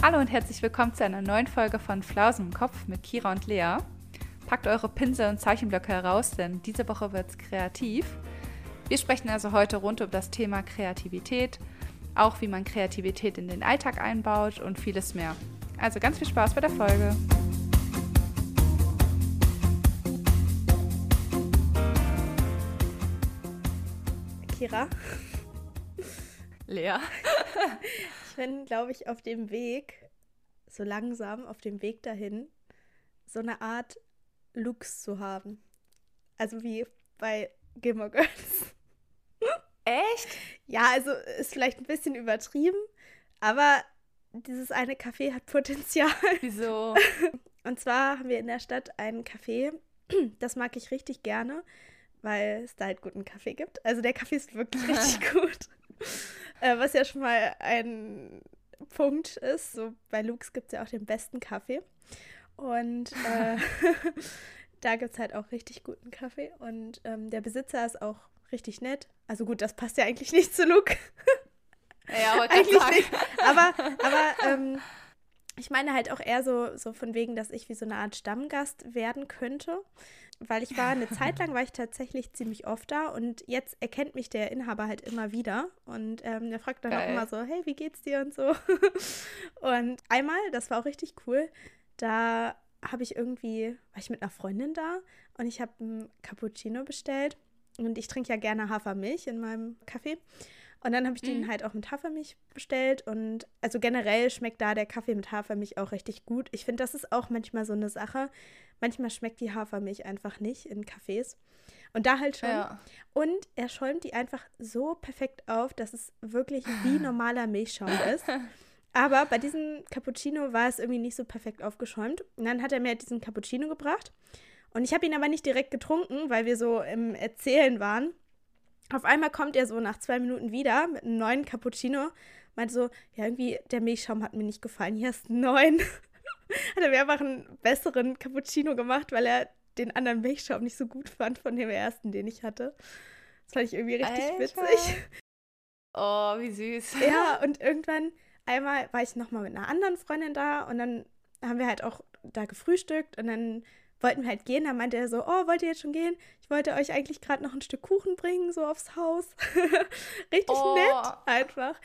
Hallo und herzlich willkommen zu einer neuen Folge von Flausen im Kopf mit Kira und Lea. Packt eure Pinsel und Zeichenblöcke heraus, denn diese Woche wird es kreativ. Wir sprechen also heute rund um das Thema Kreativität, auch wie man Kreativität in den Alltag einbaut und vieles mehr. Also ganz viel Spaß bei der Folge. Kira. Lea. Bin, glaube ich, auf dem Weg, so langsam auf dem Weg dahin, so eine Art Looks zu haben. Also wie bei Gilmore Girls. Echt? Ja, also ist vielleicht ein bisschen übertrieben, aber dieses eine Café hat Potenzial. Wieso? Und zwar haben wir in der Stadt ein Café, das mag ich richtig gerne, weil es da halt guten Kaffee gibt. Also der Kaffee ist wirklich richtig gut. Äh, was ja schon mal ein Punkt ist. So bei Lux gibt es ja auch den besten Kaffee. Und äh, da gibt es halt auch richtig guten Kaffee. Und ähm, der Besitzer ist auch richtig nett. Also gut, das passt ja eigentlich nicht zu Luke. Ja, aber eigentlich nicht. Aber, aber ähm, ich meine halt auch eher so, so von wegen, dass ich wie so eine Art Stammgast werden könnte. Weil ich war eine Zeit lang, war ich tatsächlich ziemlich oft da und jetzt erkennt mich der Inhaber halt immer wieder. Und ähm, der fragt dann Geil. auch immer so, hey, wie geht's dir und so. und einmal, das war auch richtig cool, da habe ich irgendwie, war ich mit einer Freundin da und ich habe einen Cappuccino bestellt. Und ich trinke ja gerne Hafermilch in meinem Kaffee. Und dann habe ich den Mhm. halt auch mit Hafermilch bestellt. Und also generell schmeckt da der Kaffee mit Hafermilch auch richtig gut. Ich finde, das ist auch manchmal so eine Sache. Manchmal schmeckt die Hafermilch einfach nicht in Cafés. Und da halt schon. Ja. Und er schäumt die einfach so perfekt auf, dass es wirklich wie normaler Milchschaum ist. Aber bei diesem Cappuccino war es irgendwie nicht so perfekt aufgeschäumt. Und dann hat er mir halt diesen Cappuccino gebracht. Und ich habe ihn aber nicht direkt getrunken, weil wir so im Erzählen waren. Auf einmal kommt er so nach zwei Minuten wieder mit einem neuen Cappuccino. Meinte so, ja, irgendwie der Milchschaum hat mir nicht gefallen. Hier ist ein neuen. hat er mir einfach einen besseren Cappuccino gemacht, weil er den anderen Milchschaum nicht so gut fand von dem ersten, den ich hatte. Das fand ich irgendwie richtig Alter. witzig. Oh, wie süß. Ja, und irgendwann einmal war ich nochmal mit einer anderen Freundin da und dann haben wir halt auch da gefrühstückt und dann wollten wir halt gehen. Da meinte er so, oh, wollt ihr jetzt schon gehen? Ich wollte euch eigentlich gerade noch ein Stück Kuchen bringen, so aufs Haus. Richtig Oh. nett einfach.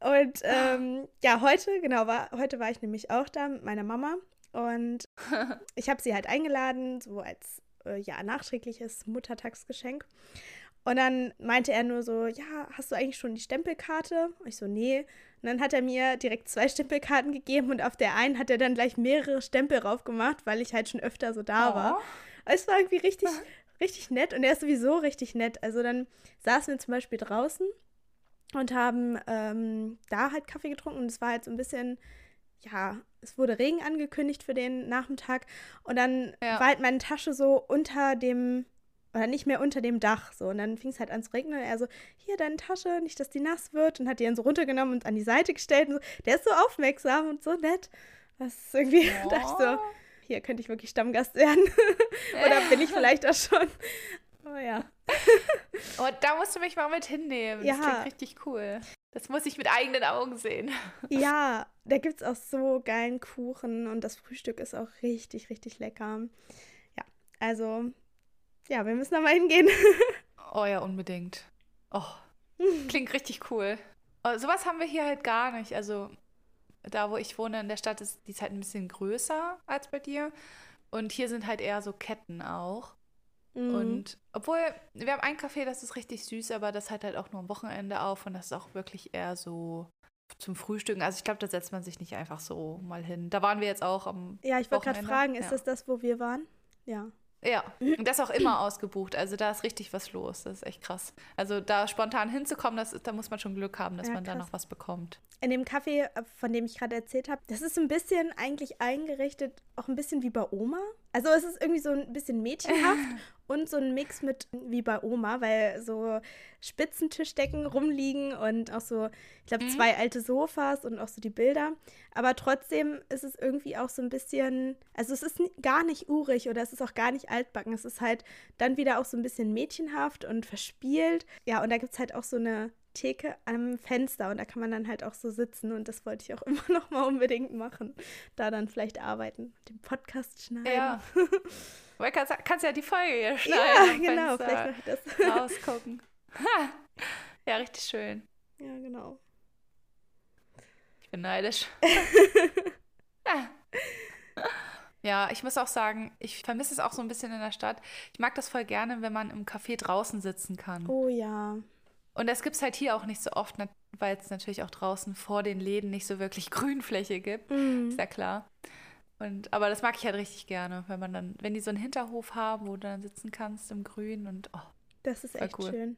Und ähm, ja, heute, genau, war, heute war ich nämlich auch da mit meiner Mama und ich habe sie halt eingeladen, so als äh, ja, nachträgliches Muttertagsgeschenk. Und dann meinte er nur so, ja, hast du eigentlich schon die Stempelkarte? Und ich so, nee. Und dann hat er mir direkt zwei Stempelkarten gegeben und auf der einen hat er dann gleich mehrere Stempel drauf gemacht, weil ich halt schon öfter so da war. Oh. Es war irgendwie richtig, richtig nett und er ist sowieso richtig nett. Also dann saßen wir zum Beispiel draußen und haben ähm, da halt Kaffee getrunken und es war halt so ein bisschen, ja, es wurde Regen angekündigt für den Nachmittag und dann Ja. war halt meine Tasche so unter dem, oder nicht mehr unter dem Dach so und dann fing es halt an zu regnen und er so, hier deine Tasche, nicht, dass die nass wird und hat die dann so runtergenommen und an die Seite gestellt und so. Der ist so aufmerksam und so nett. Das ist irgendwie, dachte ich so, hier könnte ich wirklich Stammgast werden. Oder bin ich vielleicht auch schon. Oh ja. Oh, da musst du mich mal mit hinnehmen. Ja. Das klingt richtig cool. Das muss ich mit eigenen Augen sehen. Ja, da gibt es auch so geilen Kuchen und das Frühstück ist auch richtig, richtig lecker. Ja, also, ja, wir müssen da mal hingehen. Oh ja, unbedingt. Oh, klingt richtig cool. Oh, sowas haben wir hier halt gar nicht. Also da, wo ich wohne in der Stadt, ist die ist halt ein bisschen größer als bei dir. Und hier sind halt eher so Ketten auch. Mhm. Und obwohl, wir haben ein Café, das ist richtig süß, aber das hat halt auch nur am Wochenende auf und das ist auch wirklich eher so zum Frühstücken. Also ich glaube, da setzt man sich nicht einfach so mal hin. Da waren wir jetzt auch am ja, ich wollte gerade fragen, ist ja. das das, wo wir waren? Ja. Ja, und das ist auch immer ausgebucht. Also da ist richtig was los. Das ist echt krass. Also da spontan hinzukommen, das ist, da muss man schon Glück haben, dass Ja, man da noch was bekommt. In dem Café, von dem ich gerade erzählt habe, das ist ein bisschen eigentlich eingerichtet, auch ein bisschen wie bei Oma. Also es ist irgendwie so ein bisschen mädchenhaft und so ein Mix mit wie bei Oma, weil so Spitzentischdecken rumliegen und auch so, ich glaube, Mhm. zwei alte Sofas und auch so die Bilder. Aber trotzdem ist es irgendwie auch so ein bisschen, also es ist gar nicht urig oder es ist auch gar nicht altbacken. Es ist halt dann wieder auch so ein bisschen mädchenhaft und verspielt. Ja, und da gibt es halt auch so eine Theke am Fenster und da kann man dann halt auch so sitzen und das wollte ich auch immer noch mal unbedingt machen. Da dann vielleicht arbeiten, den Podcast schneiden. Ja. Weil kannst, kannst ja die Folge hier schneiden. Ja, genau, Fenster vielleicht mache ich das. Rausgucken. Ja, richtig schön. Ja, genau. Ich bin neidisch. ja. Ja, ich muss auch sagen, ich vermisse es auch so ein bisschen in der Stadt. Ich mag das voll gerne, wenn man im Café draußen sitzen kann. Oh ja. Und das gibt es halt hier auch nicht so oft, weil es natürlich auch draußen vor den Läden nicht so wirklich Grünfläche gibt. Mhm. Ist ja klar. Und, aber das mag ich halt richtig gerne, wenn man dann, wenn die so einen Hinterhof haben, wo du dann sitzen kannst im Grün und oh, Das ist echt cool. schön.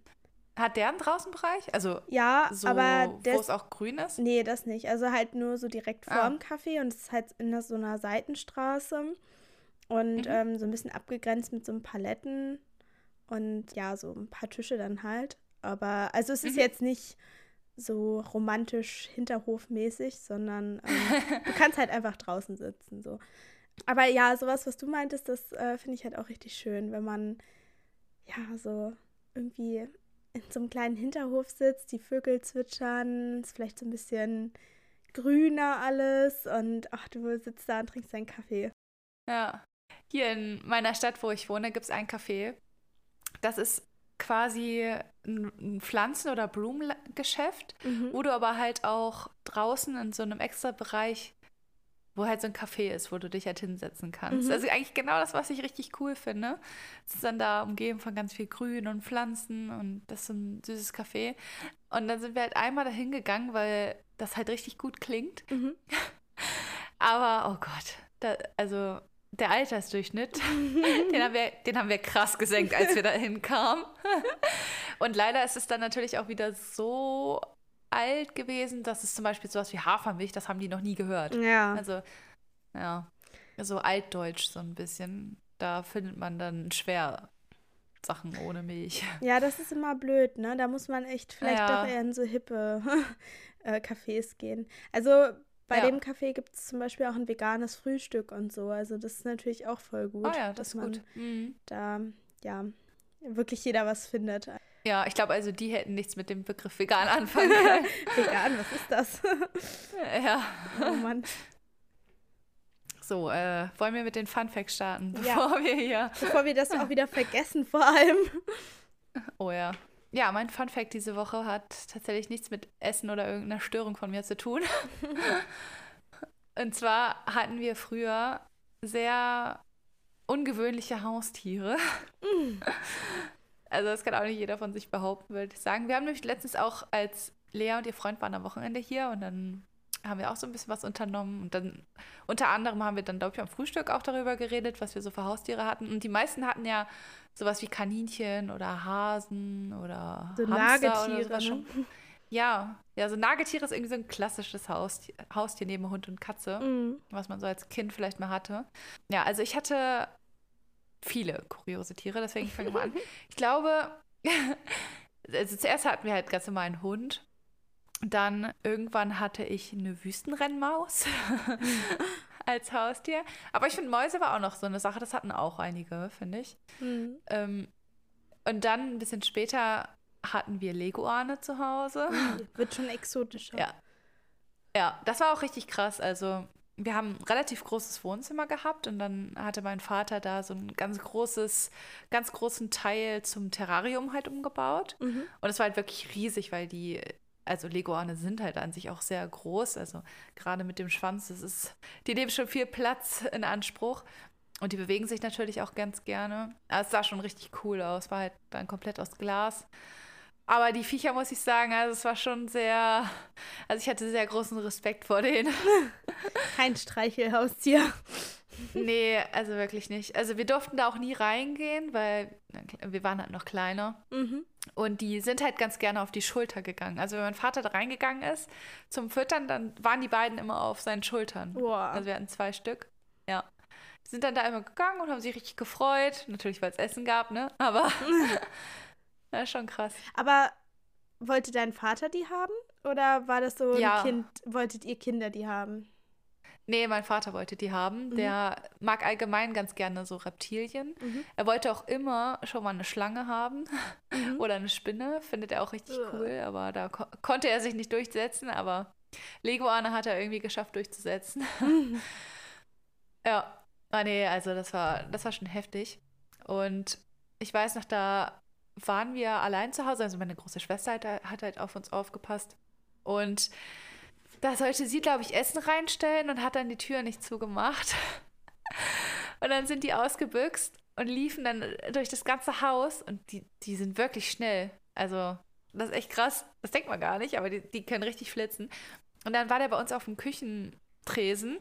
hat der einen Draußenbereich? Also Ja, so, aber wo es auch grün ist? Nee, das nicht. Also halt nur so direkt Ah. vorm Café und es ist halt in so einer Seitenstraße und Mhm. ähm, so ein bisschen abgegrenzt mit so einem Paletten und ja, so ein paar Tische dann halt. Aber also es ist Mhm. jetzt nicht so romantisch hinterhofmäßig, sondern ähm, du kannst halt einfach draußen sitzen so. Aber ja, sowas, was du meintest, das äh, finde ich halt auch richtig schön, wenn man ja so irgendwie in so einem kleinen Hinterhof sitzt, die Vögel zwitschern, ist vielleicht so ein bisschen grüner alles und ach, du sitzt da und trinkst deinen Kaffee. Ja. Hier in meiner Stadt, wo ich wohne, gibt es ein Café. Das ist quasi ein Pflanzen- oder Blumengeschäft, wo du aber halt auch draußen in so einem extra Bereich, wo halt so ein Café ist, wo du dich halt hinsetzen kannst. Mhm. Also eigentlich genau das, was ich richtig cool finde. Es ist dann da umgeben von ganz viel Grün und Pflanzen und das ist so ein süßes Café. Und dann sind wir halt einmal dahin gegangen, weil das halt richtig gut klingt. Mhm. Aber, oh Gott, da, also der Altersdurchschnitt, den haben, wir, den haben wir krass gesenkt, als wir da hinkamen. Und leider ist es dann natürlich auch wieder so alt gewesen, dass es zum Beispiel sowas wie Hafermilch, das haben die noch nie gehört. Ja. Also, ja, so altdeutsch so ein bisschen. Da findet man dann schwer Sachen ohne Milch. ja, das ist immer blöd, ne? Da muss man echt vielleicht Ja. doch eher in so hippe äh, Cafés gehen. Also bei Ja. dem Café gibt es zum Beispiel auch ein veganes Frühstück und so. Also das ist natürlich auch voll gut. oh ja, das dass ist gut. man Mhm. Da, ja, wirklich jeder was findet. Ja, ich glaube also, die hätten nichts mit dem Begriff vegan anfangen können. Vegan, was ist das? ja. oh Mann. So, äh, wollen wir mit den Fun Facts starten, Ja. bevor wir hier. Bevor wir das auch wieder vergessen, vor allem. Oh ja. Ja, mein Fun Fact diese Woche hat tatsächlich nichts mit Essen oder irgendeiner Störung von mir zu tun. Und zwar hatten wir früher sehr ungewöhnliche Haustiere. Also das kann auch nicht jeder von sich behaupten, würde ich sagen. Wir haben nämlich letztens auch, als Lea und ihr Freund waren am Wochenende hier und dann haben wir auch so ein bisschen was unternommen. Und dann unter anderem haben wir dann, glaube ich, am Frühstück auch darüber geredet, was wir so für Haustiere hatten. Und die meisten hatten ja sowas wie Kaninchen oder Hasen oder So Hamster Nagetiere, oder ne? Ja, ja, so Nagetiere ist irgendwie so ein klassisches Haustier, Haustier neben Hund und Katze Mhm. was man so als Kind vielleicht mal hatte. Ja, also ich hatte viele kuriose Tiere, deswegen fange ich mal an. Ich glaube, also zuerst hatten wir halt ganz normal einen Hund. Dann irgendwann hatte ich eine Wüstenrennmaus als Haustier. Aber ich finde, Mäuse war auch noch so eine Sache, das hatten auch einige, finde ich. Mhm. Ähm, und dann ein bisschen später hatten wir Leguane zu Hause. Wird schon exotischer. Ja. Ja, das war auch richtig krass. Also, wir haben ein relativ großes Wohnzimmer gehabt und dann hatte mein Vater da so ein ganz großes, ganz großen Teil zum Terrarium halt umgebaut. Mhm. Und es war halt wirklich riesig, weil die, also Leguane sind halt an sich auch sehr groß. Also gerade mit dem Schwanz, das ist, die nehmen schon viel Platz in Anspruch. Und die bewegen sich natürlich auch ganz gerne. Aber es sah schon richtig cool aus, war halt dann komplett aus Glas. Aber die Viecher, muss ich sagen, also es war schon sehr, also ich hatte sehr großen Respekt vor denen. Kein Streichelhaustier. nee, also wirklich nicht. Also wir durften da auch nie reingehen, weil wir waren halt noch kleiner. Mhm. Und die sind halt ganz gerne auf die Schulter gegangen. Also wenn mein Vater da reingegangen ist zum Füttern, dann waren die beiden immer auf seinen Schultern. Boah. Also wir hatten zwei Stück. Ja. Die sind dann da immer gegangen und haben sich richtig gefreut. Natürlich, weil es Essen gab, ne? Aber ist schon krass. Aber wollte dein Vater die haben? Oder war das so Ja. ein Kind, wolltet ihr Kinder die haben? Nee, mein Vater wollte die haben. Mhm. Der mag allgemein ganz gerne so Reptilien. Mhm. Er wollte auch immer schon mal eine Schlange haben Mhm. oder eine Spinne. Findet er auch richtig Ugh. cool, aber da ko konnte er sich nicht durchsetzen. Aber Leguane hat er irgendwie geschafft durchzusetzen. ja, ah, nee, also das war, das war schon heftig. Und ich weiß noch, da waren wir allein zu Hause. Also meine große Schwester hat, hat halt auf uns aufgepasst. Und da sollte sie, glaube ich, Essen reinstellen und hat dann die Tür nicht zugemacht. Und dann sind die ausgebüxt und liefen dann durch das ganze Haus und die, die sind wirklich schnell. Also, das ist echt krass. Das denkt man gar nicht, aber die, die können richtig flitzen. Und dann war der bei uns auf dem Küchentresen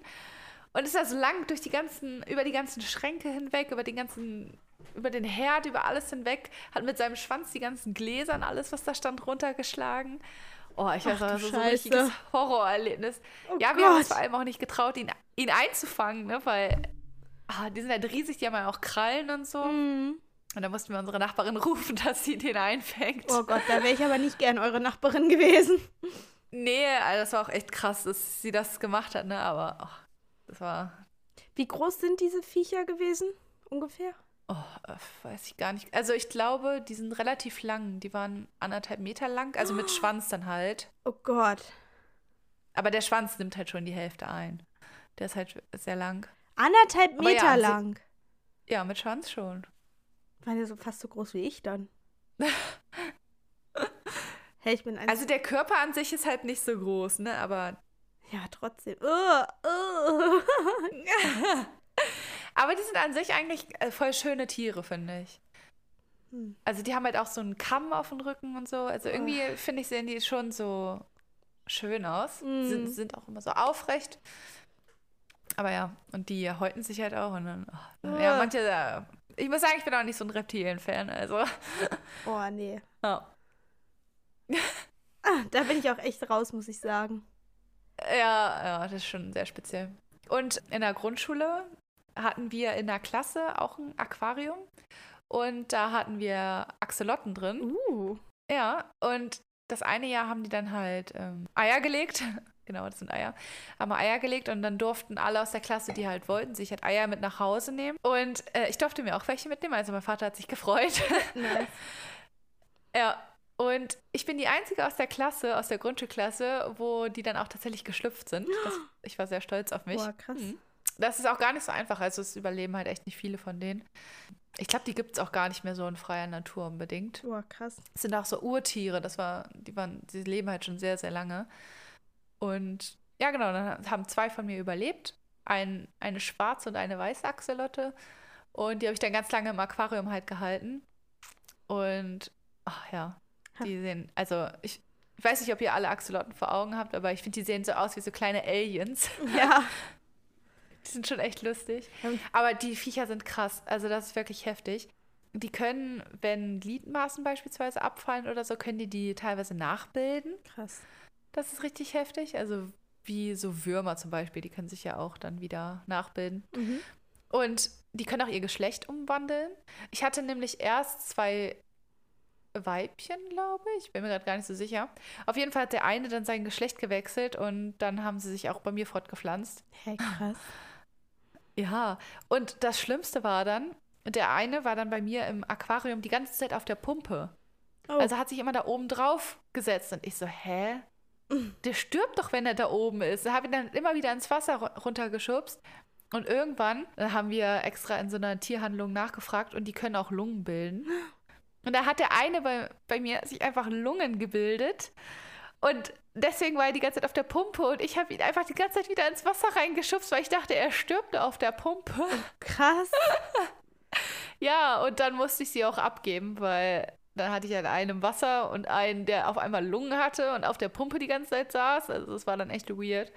und ist da so lang durch die ganzen, über die ganzen Schränke hinweg, über den ganzen, über den Herd, über alles hinweg, hat mit seinem Schwanz die ganzen Gläser und alles, was da stand, runtergeschlagen. Oh, ich weiß, das so ein richtiges Horrorerlebnis. Oh ja, wir haben uns Gott. vor allem auch nicht getraut, ihn, ihn einzufangen, ne? weil ah, die sind halt riesig, die haben ja auch Krallen und so. Mhm. Und da mussten wir unsere Nachbarin rufen, dass sie den einfängt. Oh Gott, da wäre ich aber nicht gern eure Nachbarin gewesen. Nee, also das war auch echt krass, dass sie das gemacht hat, ne? Aber ach, das war, Wie groß sind diese Viecher gewesen? Ungefähr? Oh, äh, weiß ich gar nicht. Also ich glaube, die sind relativ lang. Die waren anderthalb Meter lang, also mit Schwanz dann halt. Oh Gott. Aber der Schwanz nimmt halt schon die Hälfte ein. Der ist halt sehr lang. Anderthalb ja, Meter sie- lang. Ja, mit Schwanz schon. Waren ja so fast so groß wie ich dann. hey, ich bin. Also der Körper an sich ist halt nicht so groß, ne? Aber, ja, trotzdem. Uh, uh. aber die sind an sich eigentlich äh, voll schöne Tiere, finde ich. Hm. Also die haben halt auch so einen Kamm auf dem Rücken und so. Also irgendwie, finde ich, sehen die schon so schön aus. Mm. Sind, sind auch immer so aufrecht. Aber ja, und die häuten sich halt auch. Und dann, oh, ja, Ah. manche, äh, ich muss sagen, ich bin auch nicht so ein Reptilien-Fan. Also, Oh, nee. Ah, da bin ich auch echt raus, muss ich sagen. Ja, ja, das ist schon sehr speziell. Und in der Grundschule hatten wir in der Klasse auch ein Aquarium. Und da hatten wir Axolotten drin. Uh. Ja, und das eine Jahr haben die dann halt ähm, Eier gelegt. genau, das sind Eier. Haben Eier gelegt und dann durften alle aus der Klasse, die halt wollten, sich halt Eier mit nach Hause nehmen. Und äh, ich durfte mir auch welche mitnehmen. Also mein Vater hat sich gefreut. Nice. ja. Und ich bin die Einzige aus der Klasse, aus der Grundschulklasse, wo die dann auch tatsächlich geschlüpft sind. Das, ich war sehr stolz auf mich. Boah, krass. Mhm. Das ist auch gar nicht so einfach. Also es überleben halt echt nicht viele von denen. Ich glaube, die gibt es auch gar nicht mehr so in freier Natur unbedingt. Boah, krass. Es sind auch so Urtiere, das war, die waren, die leben halt schon sehr, sehr lange. Und ja, genau, dann haben zwei von mir überlebt. Ein, eine schwarze und eine weiße Axolotte. Und die habe ich dann ganz lange im Aquarium halt gehalten. Und ach ja, die sehen, also ich, ich weiß nicht, ob ihr alle Axolotten vor Augen habt, aber ich finde, die sehen so aus wie so kleine Aliens. Ja. Die sind schon echt lustig. Aber die Viecher sind krass. Also das ist wirklich heftig. Die können, wenn Gliedmaßen beispielsweise abfallen oder so, können die die teilweise nachbilden. Krass. Das ist richtig heftig. Also wie so Würmer zum Beispiel, die können sich ja auch dann wieder nachbilden. Mhm. Und die können auch ihr Geschlecht umwandeln. Ich hatte nämlich erst zwei Weibchen, glaube ich. Bin mir gerade gar nicht so sicher. Auf jeden Fall hat der eine dann sein Geschlecht gewechselt und dann haben sie sich auch bei mir fortgepflanzt. Hey, krass. Ja, und das Schlimmste war dann, der eine war dann bei mir im Aquarium die ganze Zeit auf der Pumpe. Oh. Also hat sich immer da oben drauf gesetzt und ich so, hä? Der stirbt doch, wenn er da oben ist. Da habe ich dann immer wieder ins Wasser ru- runtergeschubst. Und irgendwann haben wir extra in so einer Tierhandlung nachgefragt und die können auch Lungen bilden. Und da hat der eine bei, bei mir sich einfach Lungen gebildet. Und deswegen war er die ganze Zeit auf der Pumpe und ich habe ihn einfach die ganze Zeit wieder ins Wasser reingeschubst, weil ich dachte, er stirbt auf der Pumpe. krass. Ja, und dann musste ich sie auch abgeben, weil dann hatte ich halt einen im Wasser und einen, der auf einmal Lungen hatte und auf der Pumpe die ganze Zeit saß. Also das war dann echt weird.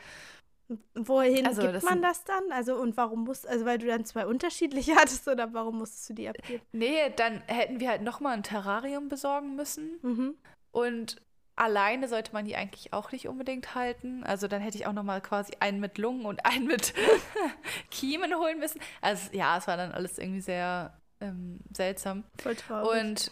Wohin Also, gibt das man das dann? Also und warum musst also weil du dann zwei unterschiedliche hattest oder warum musstest du die abgeben? Nee, dann hätten wir halt nochmal ein Terrarium besorgen müssen. Mhm. Und alleine sollte man die eigentlich auch nicht unbedingt halten. Also dann hätte ich auch nochmal quasi einen mit Lungen und einen mit Kiemen holen müssen. Also ja, es war dann alles irgendwie sehr ähm, seltsam. Voll traurig. Und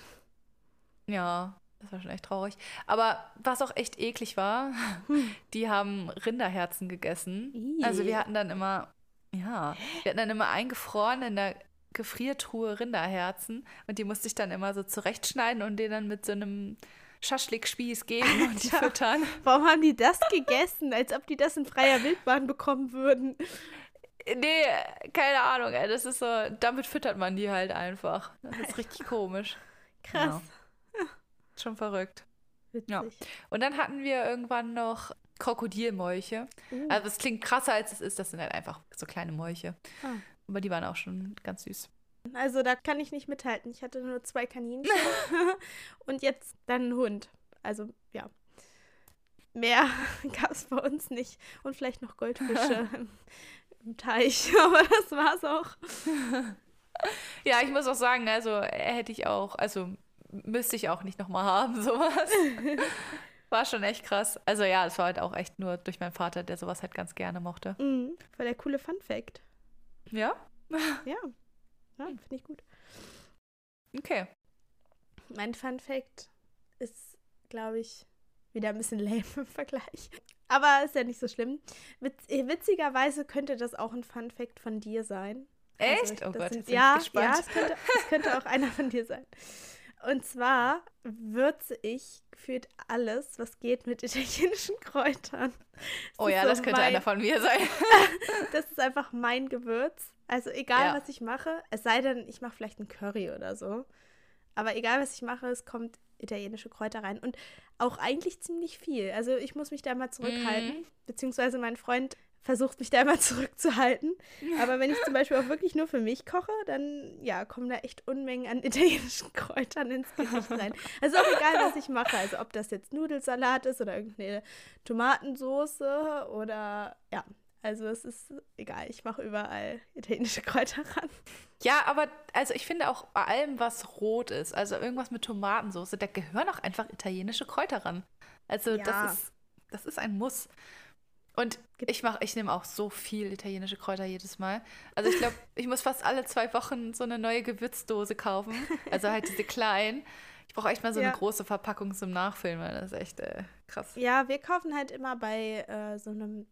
ja, Das war schon echt traurig. Aber was auch echt eklig war, die haben Rinderherzen gegessen. Ih. Also wir hatten dann immer, ja, wir hatten dann immer eingefroren in der Gefriertruhe Rinderherzen und die musste ich dann immer so zurechtschneiden und denen dann mit so einem Schaschlikspieß geben und die füttern. Warum haben die das gegessen? Als ob die das in freier Wildbahn bekommen würden. Nee, keine Ahnung, ey, das ist so, damit füttert man die halt einfach. Das ist richtig komisch. Krass. Schon verrückt. Witzig. Ja. Und dann hatten wir irgendwann noch Krokodilmolche. Uh. Also es klingt krasser, als es ist. Das sind halt einfach so kleine Molche. Ah. Aber die waren auch schon ganz süß. Also da kann ich nicht mithalten. Ich hatte nur zwei Kaninchen und jetzt dann einen Hund. Also ja. Mehr gab es bei uns nicht. Und vielleicht noch Goldfische im, im Teich. Aber das war's auch. Ja, ich muss auch sagen, also äh, hätte ich auch, also müsste ich auch nicht nochmal haben, sowas. War schon echt krass. Also ja, es war halt auch echt nur durch meinen Vater, der sowas halt ganz gerne mochte. Mhm. War der coole Fun Fact. Ja? Ja. Ja, finde ich gut. Okay. Mein Fun Fact ist, glaube ich, wieder ein bisschen lame im Vergleich. Aber ist ja nicht so schlimm. Witz, äh, witzigerweise könnte das auch ein Fun Fact von dir sein. Echt? Also, oh das Gott, sind- ja, ja, es könnte, es könnte auch einer von dir sein. Und zwar würze ich gefühlt alles, was geht mit italienischen Kräutern. oh ist ja, so das könnte mein- einer von mir sein. Das ist einfach mein Gewürz. Also egal, Ja. was ich mache, es sei denn, ich mache vielleicht einen Curry oder so. Aber egal, was ich mache, es kommt italienische Kräuter rein. Und auch eigentlich ziemlich viel. Also ich muss mich da immer zurückhalten. Mhm. Beziehungsweise mein Freund versucht mich da immer zurückzuhalten. Aber wenn ich zum Beispiel auch wirklich nur für mich koche, dann ja, kommen da echt Unmengen an italienischen Kräutern ins Gericht rein. Also auch egal, was ich mache. Also ob das jetzt Nudelsalat ist oder irgendeine Tomatensoße oder ja. Also es ist egal, ich mache überall italienische Kräuter ran. Ja, aber also ich finde auch bei allem, was rot ist, also irgendwas mit Tomatensauce, da gehören auch einfach italienische Kräuter ran. Also Ja. das ist das ist ein Muss. Und ich mache, ich nehme auch so viel italienische Kräuter jedes Mal. Also ich glaube, ich muss fast alle zwei Wochen so eine neue Gewürzdose kaufen. Also halt diese kleinen. Ich brauche echt mal so Ja. eine große Verpackung zum Nachfüllen, weil das ist echt äh, krass. Ja, wir kaufen halt immer bei äh, so einem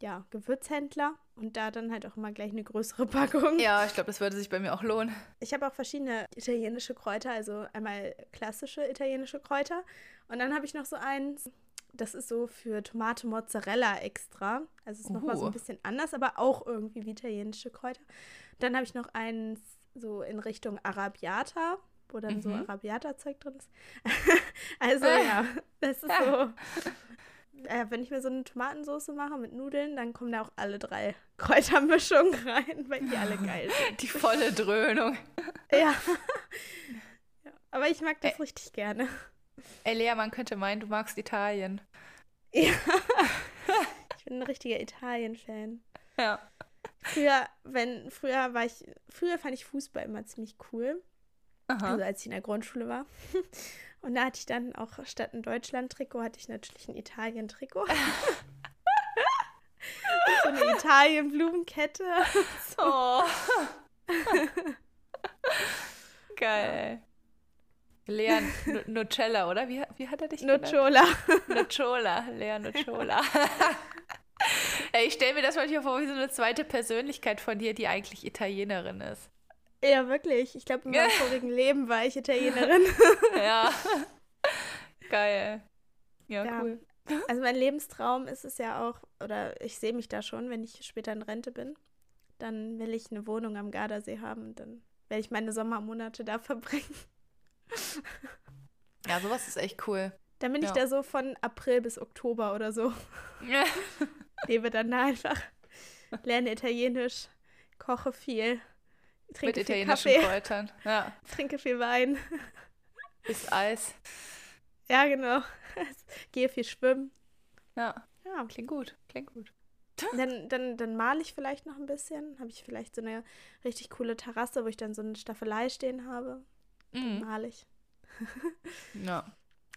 ja, Gewürzhändler und da dann halt auch immer gleich eine größere Packung. Ja, ich glaube, das würde sich bei mir auch lohnen. Ich habe auch verschiedene italienische Kräuter, also einmal klassische italienische Kräuter und dann habe ich noch so eins, das ist so für Tomate Mozzarella extra. Also ist nochmal so Uh. ein bisschen anders, aber auch irgendwie wie italienische Kräuter. Dann habe ich noch eins so in Richtung Arabiata, wo dann so Mhm. Arabiata-Zeug drin ist. also ja, das ist so. Äh, wenn ich mir so eine Tomatensauce mache mit Nudeln, dann kommen da auch alle drei Kräutermischungen rein, weil die alle geil sind. Die volle Dröhnung. Ja. ja. Aber ich mag das richtig gerne. Ey, Lea, man könnte meinen, du magst Italien. Ja. Ich bin ein richtiger Italien-Fan. Ja. Früher, wenn, früher war ich, früher fand ich Fußball immer ziemlich cool. Aha. Also als ich in der Grundschule war. Und da hatte ich dann auch statt ein Deutschland-Trikot, hatte ich natürlich ein Italien-Trikot. so eine Italien-Blumenkette. Oh. Geil. Lea Nucella, oder? Wie, wie hat er dich genannt? Nocciola. Nuciola. Lea Nuciola. Ey, ich stelle mir das manchmal vor wie so eine zweite Persönlichkeit von dir, die eigentlich Italienerin ist. Ja, wirklich. Ich glaube, in meinem vorigen Leben war ich Italienerin. Ja. Geil. Ja, Ja. cool. Also mein Lebenstraum ist es ja auch, oder ich sehe mich da schon, wenn ich später in Rente bin, dann will ich eine Wohnung am Gardasee haben und dann werde ich meine Sommermonate da verbringen. Ja, sowas ist echt cool. Dann bin ich Ja. da so von April bis Oktober oder so. Lebe dann da einfach, lerne Italienisch, koche viel, Mit trinke viel italienischen Kaffee, Kräutern. Ja. trinke viel Wein. Ist Eis. Ja, genau. Gehe viel schwimmen. Ja. Ja, Klingt gut. Klingt gut. Dann, dann, dann male ich vielleicht noch ein bisschen. Habe ich vielleicht so eine richtig coole Terrasse, wo ich dann so eine Staffelei stehen habe. Mhm. Male ich. Ja.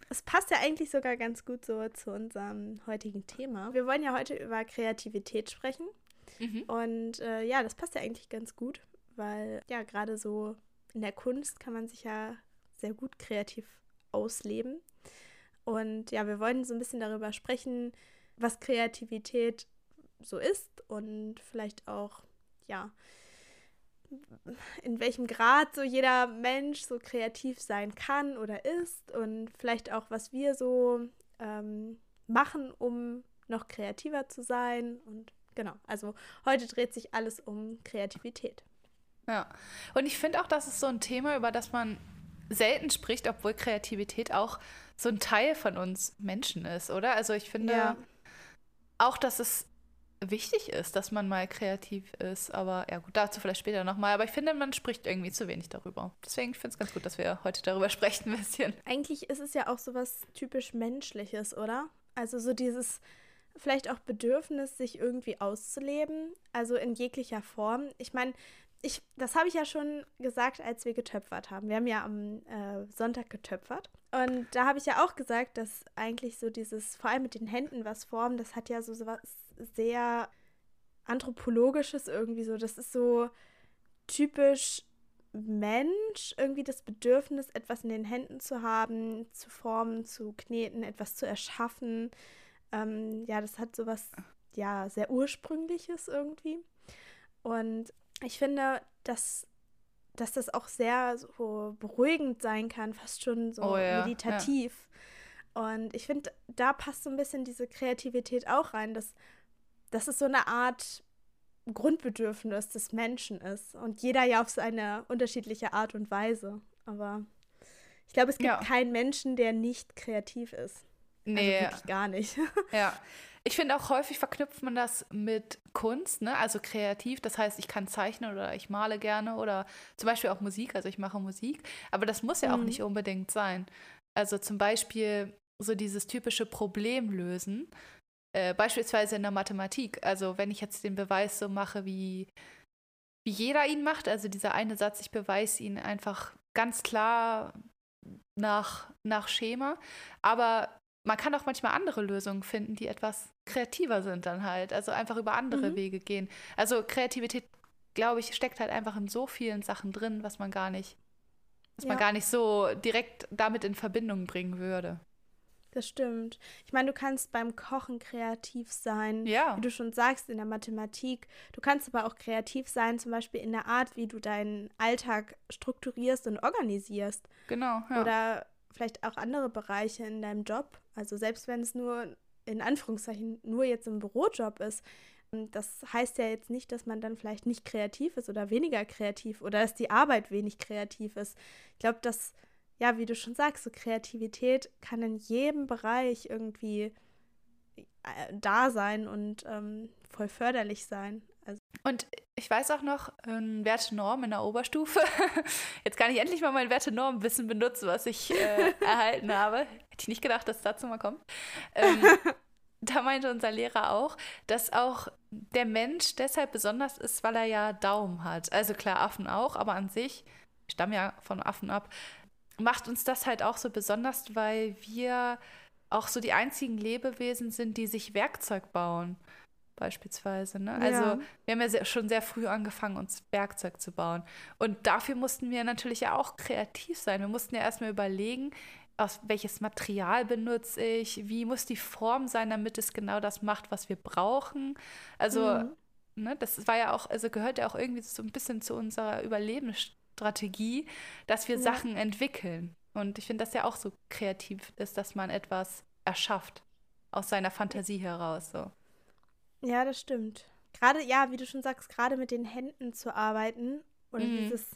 Es passt ja eigentlich sogar ganz gut so zu unserem heutigen Thema. Wir wollen ja heute über Kreativität sprechen. Mhm. Und äh, ja, das passt ja eigentlich ganz gut, weil ja, gerade so in der Kunst kann man sich ja sehr gut kreativ ausleben. Und ja, wir wollen so ein bisschen darüber sprechen, was Kreativität so ist und vielleicht auch, ja, in welchem Grad so jeder Mensch so kreativ sein kann oder ist und vielleicht auch, was wir so ähm, machen, um noch kreativer zu sein. Und genau, also heute dreht sich alles um Kreativität. Ja, und ich finde auch, das ist so ein Thema, über das man selten spricht, obwohl Kreativität auch so ein Teil von uns Menschen ist, oder? Also ich finde ja. auch, dass es wichtig ist, dass man mal kreativ ist. Aber ja, gut, dazu vielleicht später nochmal. Aber ich finde, man spricht irgendwie zu wenig darüber. Deswegen finde ich es ganz gut, dass wir heute darüber sprechen ein bisschen. Eigentlich ist es ja auch so was typisch Menschliches, oder? Also so dieses vielleicht auch Bedürfnis, sich irgendwie auszuleben, also in jeglicher Form. Ich meine, ich, das habe ich ja schon gesagt, als wir getöpfert haben. Wir haben ja am äh, Sonntag getöpfert. Und da habe ich ja auch gesagt, dass eigentlich so dieses, vor allem mit den Händen was formen, das hat ja so, so was sehr anthropologisches irgendwie so. Das ist so typisch Mensch, irgendwie das Bedürfnis, etwas in den Händen zu haben, zu formen, zu kneten, etwas zu erschaffen. Ähm, ja, das hat so was, ja, sehr Ursprüngliches irgendwie. Und ich finde, dass, dass das auch sehr so beruhigend sein kann, fast schon so oh, ja, meditativ. Ja. Und ich finde, da passt so ein bisschen diese Kreativität auch rein, dass, dass es so eine Art Grundbedürfnis des Menschen ist. Und jeder ja auf seine unterschiedliche Art und Weise. Aber ich glaube, es gibt ja. keinen Menschen, der nicht kreativ ist. Also nee. Also wirklich gar nicht. Ja. Ich finde auch häufig verknüpft man das mit Kunst, ne? also kreativ. Das heißt, ich kann zeichnen oder ich male gerne oder zum Beispiel auch Musik, also ich mache Musik. Aber das muss ja auch mhm. nicht unbedingt sein. Also zum Beispiel so dieses typische Problem lösen. Äh, beispielsweise in der Mathematik. Also wenn ich jetzt den Beweis so mache, wie, wie jeder ihn macht, also dieser eine Satz, ich beweise ihn einfach ganz klar nach, nach Schema. Aber man kann auch manchmal andere Lösungen finden, die etwas kreativer sind dann halt. Also einfach über andere mhm. Wege gehen. Also Kreativität, glaube ich, steckt halt einfach in so vielen Sachen drin, was man gar nicht, was ja. man gar nicht so direkt damit in Verbindung bringen würde. Das stimmt. Ich meine, du kannst beim Kochen kreativ sein, ja. wie du schon sagst, in der Mathematik. Du kannst aber auch kreativ sein, zum Beispiel in der Art, wie du deinen Alltag strukturierst und organisierst. Genau. Ja. Oder vielleicht auch andere Bereiche in deinem Job. Also selbst wenn es nur in Anführungszeichen nur jetzt ein Bürojob ist, ähm, das heißt ja jetzt nicht, dass man dann vielleicht nicht kreativ ist oder weniger kreativ oder dass die Arbeit wenig kreativ ist. Ich glaube, dass, ja, wie du schon sagst, so Kreativität kann in jedem Bereich irgendwie äh, da sein und ähm, voll förderlich sein. Also und ich weiß auch noch, ein Wertenorm in der Oberstufe. Jetzt kann ich endlich mal mein Wertenormwissen benutzen, was ich äh, erhalten habe. Hätte ich nicht gedacht, dass es dazu mal kommt. Ähm, da meinte unser Lehrer auch, dass auch der Mensch deshalb besonders ist, weil er ja Daumen hat. Also klar, Affen auch, aber an sich, ich stamme ja von Affen ab, macht uns das halt auch so besonders, weil wir auch so die einzigen Lebewesen sind, die sich Werkzeug bauen beispielsweise. Ne? Also ja. wir haben ja sehr, schon sehr früh angefangen, uns Werkzeug zu bauen. Und dafür mussten wir natürlich ja auch kreativ sein. Wir mussten ja erstmal überlegen, aus welches Material benutze ich, wie muss die Form sein, damit es genau das macht, was wir brauchen. Also, mhm. ne, das war ja auch, also gehört ja auch irgendwie so ein bisschen zu unserer Überlebensstrategie, dass wir ja. Sachen entwickeln. Und ich finde das ja auch so kreativ ist, dass man etwas erschafft aus seiner Fantasie heraus. So. Ja, das stimmt. Gerade, ja, wie du schon sagst, gerade mit den Händen zu arbeiten oder mhm. dieses,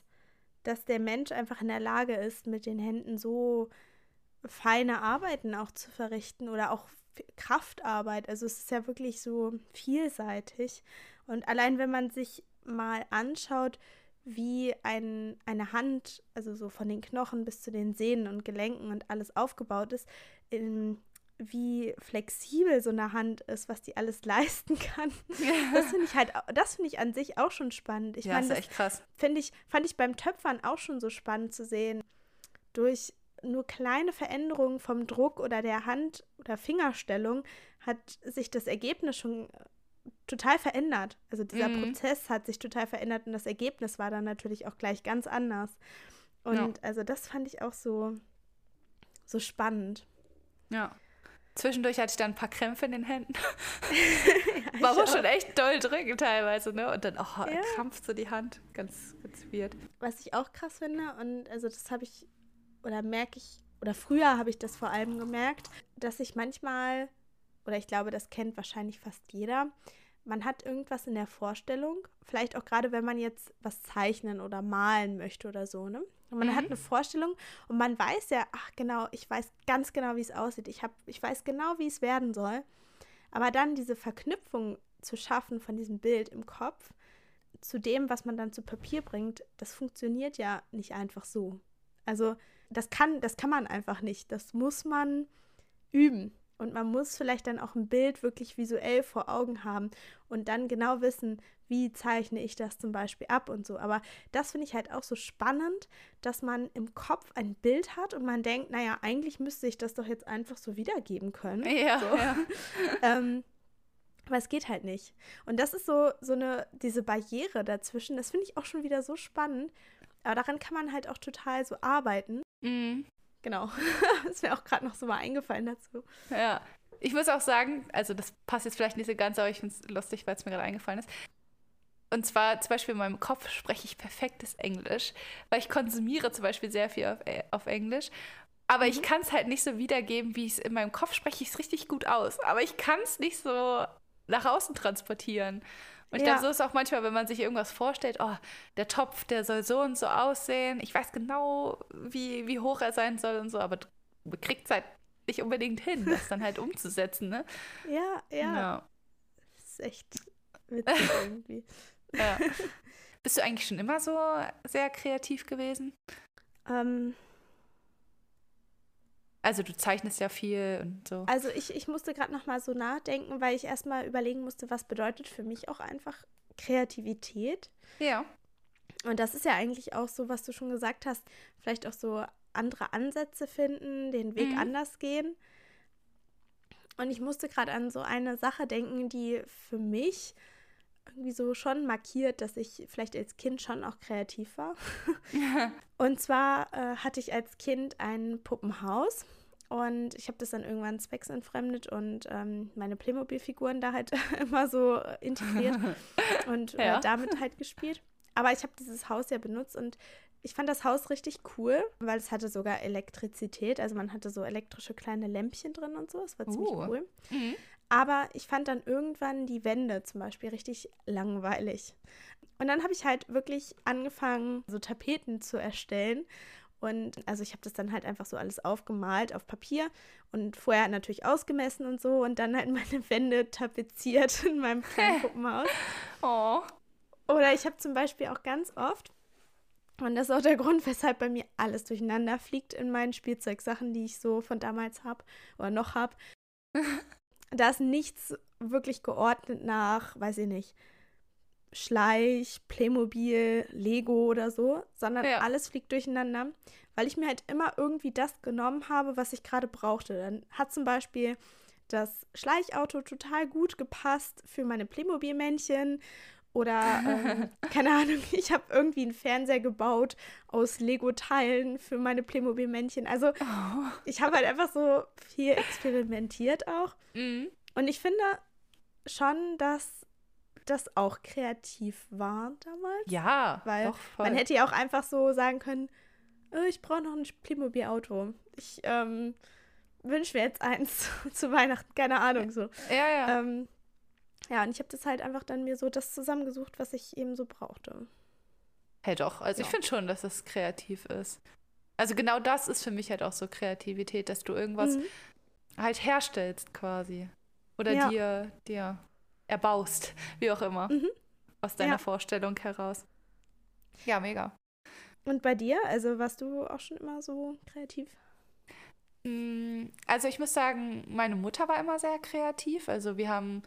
dass der Mensch einfach in der Lage ist, mit den Händen so feine Arbeiten auch zu verrichten oder auch Kraftarbeit. Also es ist ja wirklich so vielseitig. Und allein wenn man sich mal anschaut, wie ein, eine Hand, also so von den Knochen bis zu den Sehnen und Gelenken und alles aufgebaut ist, in, wie flexibel so eine Hand ist, was die alles leisten kann. Das finde ich halt, das finde ich an sich auch schon spannend. Ich ja, meine, das ist echt krass. Finde ich, fand ich beim Töpfern auch schon so spannend zu sehen. Durch nur kleine Veränderungen vom Druck oder der Hand- oder Fingerstellung hat sich das Ergebnis schon total verändert. Also dieser mhm. Prozess hat sich total verändert und das Ergebnis war dann natürlich auch gleich ganz anders. Und ja. also das fand ich auch so, so spannend. Ja. Zwischendurch hatte ich dann ein paar Krämpfe in den Händen. ja, War aber schon echt doll drücken teilweise, ne? Und dann, oh, ja. krampft so die Hand. Ganz, ganz weird. Was ich auch krass finde, und also das habe ich, oder merke ich, oder früher habe ich das vor allem gemerkt, dass ich manchmal, oder ich glaube, das kennt wahrscheinlich fast jeder, man hat irgendwas in der Vorstellung, vielleicht auch gerade wenn man jetzt was zeichnen oder malen möchte oder so, ne? Und man mhm. hat eine Vorstellung und man weiß ja, ach genau, ich weiß ganz genau, wie es aussieht. Ich, hab, ich weiß genau, wie es werden soll. Aber dann diese Verknüpfung zu schaffen von diesem Bild im Kopf zu dem, was man dann zu Papier bringt, das funktioniert ja nicht einfach so. Also das kann, das kann man einfach nicht. Das muss man üben. Und man muss vielleicht dann auch ein Bild wirklich visuell vor Augen haben und dann genau wissen, wie zeichne ich das zum Beispiel ab und so. Aber das finde ich halt auch so spannend, dass man im Kopf ein Bild hat und man denkt, naja, eigentlich müsste ich das doch jetzt einfach so wiedergeben können. Ja. So. ja. ähm, aber es geht halt nicht. Und das ist so, so eine, diese Barriere dazwischen, das finde ich auch schon wieder so spannend. Aber daran kann man halt auch total so arbeiten. Mhm. Genau. ist mir auch gerade noch so mal eingefallen dazu. Ja. Ich muss auch sagen, also das passt jetzt vielleicht nicht so ganz, aber ich finde es lustig, weil es mir gerade eingefallen ist. Und zwar zum Beispiel in meinem Kopf spreche ich perfektes Englisch, weil ich konsumiere zum Beispiel sehr viel auf, äh, auf Englisch. Aber mhm. ich kann es halt nicht so wiedergeben, wie ich es in meinem Kopf spreche. Ich es richtig gut aus. Aber ich kann es nicht so nach außen transportieren. Und ich ja. glaube, so ist es auch manchmal, wenn man sich irgendwas vorstellt, oh, der Topf, der soll so und so aussehen. Ich weiß genau, wie, wie hoch er sein soll und so, aber du kriegst halt nicht unbedingt hin, das dann halt umzusetzen, ne? Ja, ja. ja. Das ist echt witzig irgendwie. ja. Bist du eigentlich schon immer so sehr kreativ gewesen? Ähm, also du zeichnest ja viel und so. Also ich, ich musste gerade noch mal so nachdenken, weil ich erstmal überlegen musste, was bedeutet für mich auch einfach Kreativität. Ja. Und das ist ja eigentlich auch so, was du schon gesagt hast, vielleicht auch so andere Ansätze finden, den Weg mhm. anders gehen. Und ich musste gerade an so eine Sache denken, die für mich irgendwie so schon markiert, dass ich vielleicht als Kind schon auch kreativ war. und zwar äh, hatte ich als Kind ein Puppenhaus und ich habe das dann irgendwann zwecksentfremdet und ähm, meine Playmobil-Figuren da halt immer so integriert und äh, ja. damit halt gespielt. Aber ich habe dieses Haus ja benutzt und ich fand das Haus richtig cool, weil es hatte sogar Elektrizität. Also man hatte so elektrische kleine Lämpchen drin und so. Es war ziemlich uh. cool. Mhm. Aber ich fand dann irgendwann die Wände zum Beispiel richtig langweilig. Und dann habe ich halt wirklich angefangen, so Tapeten zu erstellen. Und also ich habe das dann halt einfach so alles aufgemalt auf Papier und vorher natürlich ausgemessen und so und dann halt meine Wände tapeziert in meinem kleinen Puppenhaus. oh. Oder ich habe zum Beispiel auch ganz oft, und das ist auch der Grund, weshalb bei mir alles durcheinander fliegt in meinen Spielzeugsachen, die ich so von damals habe oder noch habe. da ist nichts wirklich geordnet nach, weiß ich nicht, Schleich, Playmobil, Lego oder so, sondern ja. alles fliegt durcheinander, weil ich mir halt immer irgendwie das genommen habe, was ich gerade brauchte. Dann hat zum Beispiel das Schleichauto total gut gepasst für meine Playmobil-Männchen oder, ähm, keine Ahnung, ich habe irgendwie einen Fernseher gebaut aus Lego-Teilen für meine Playmobil-Männchen. Also, oh. ich habe halt einfach so viel experimentiert auch. Mhm. Und ich finde schon, dass das auch kreativ war damals. Ja, weil man hätte ja auch einfach so sagen können, oh, ich brauche noch ein Playmobil-Auto. Ich ähm, wünsche mir jetzt eins zu Weihnachten, keine Ahnung so. Ja, ja. Ähm, ja, und ich habe das halt einfach dann mir so das zusammengesucht, was ich eben so brauchte. Hey doch, also ja. ich finde schon, dass es kreativ ist. Also genau das ist für mich halt auch so Kreativität, dass du irgendwas mhm. halt herstellst quasi. Oder ja. dir, dir erbaust, wie auch immer. Mhm. Aus deiner ja. Vorstellung heraus. Ja, mega. Und bei dir? Also warst du auch schon immer so kreativ? Mm, also ich muss sagen, meine Mutter war immer sehr kreativ. Also wir haben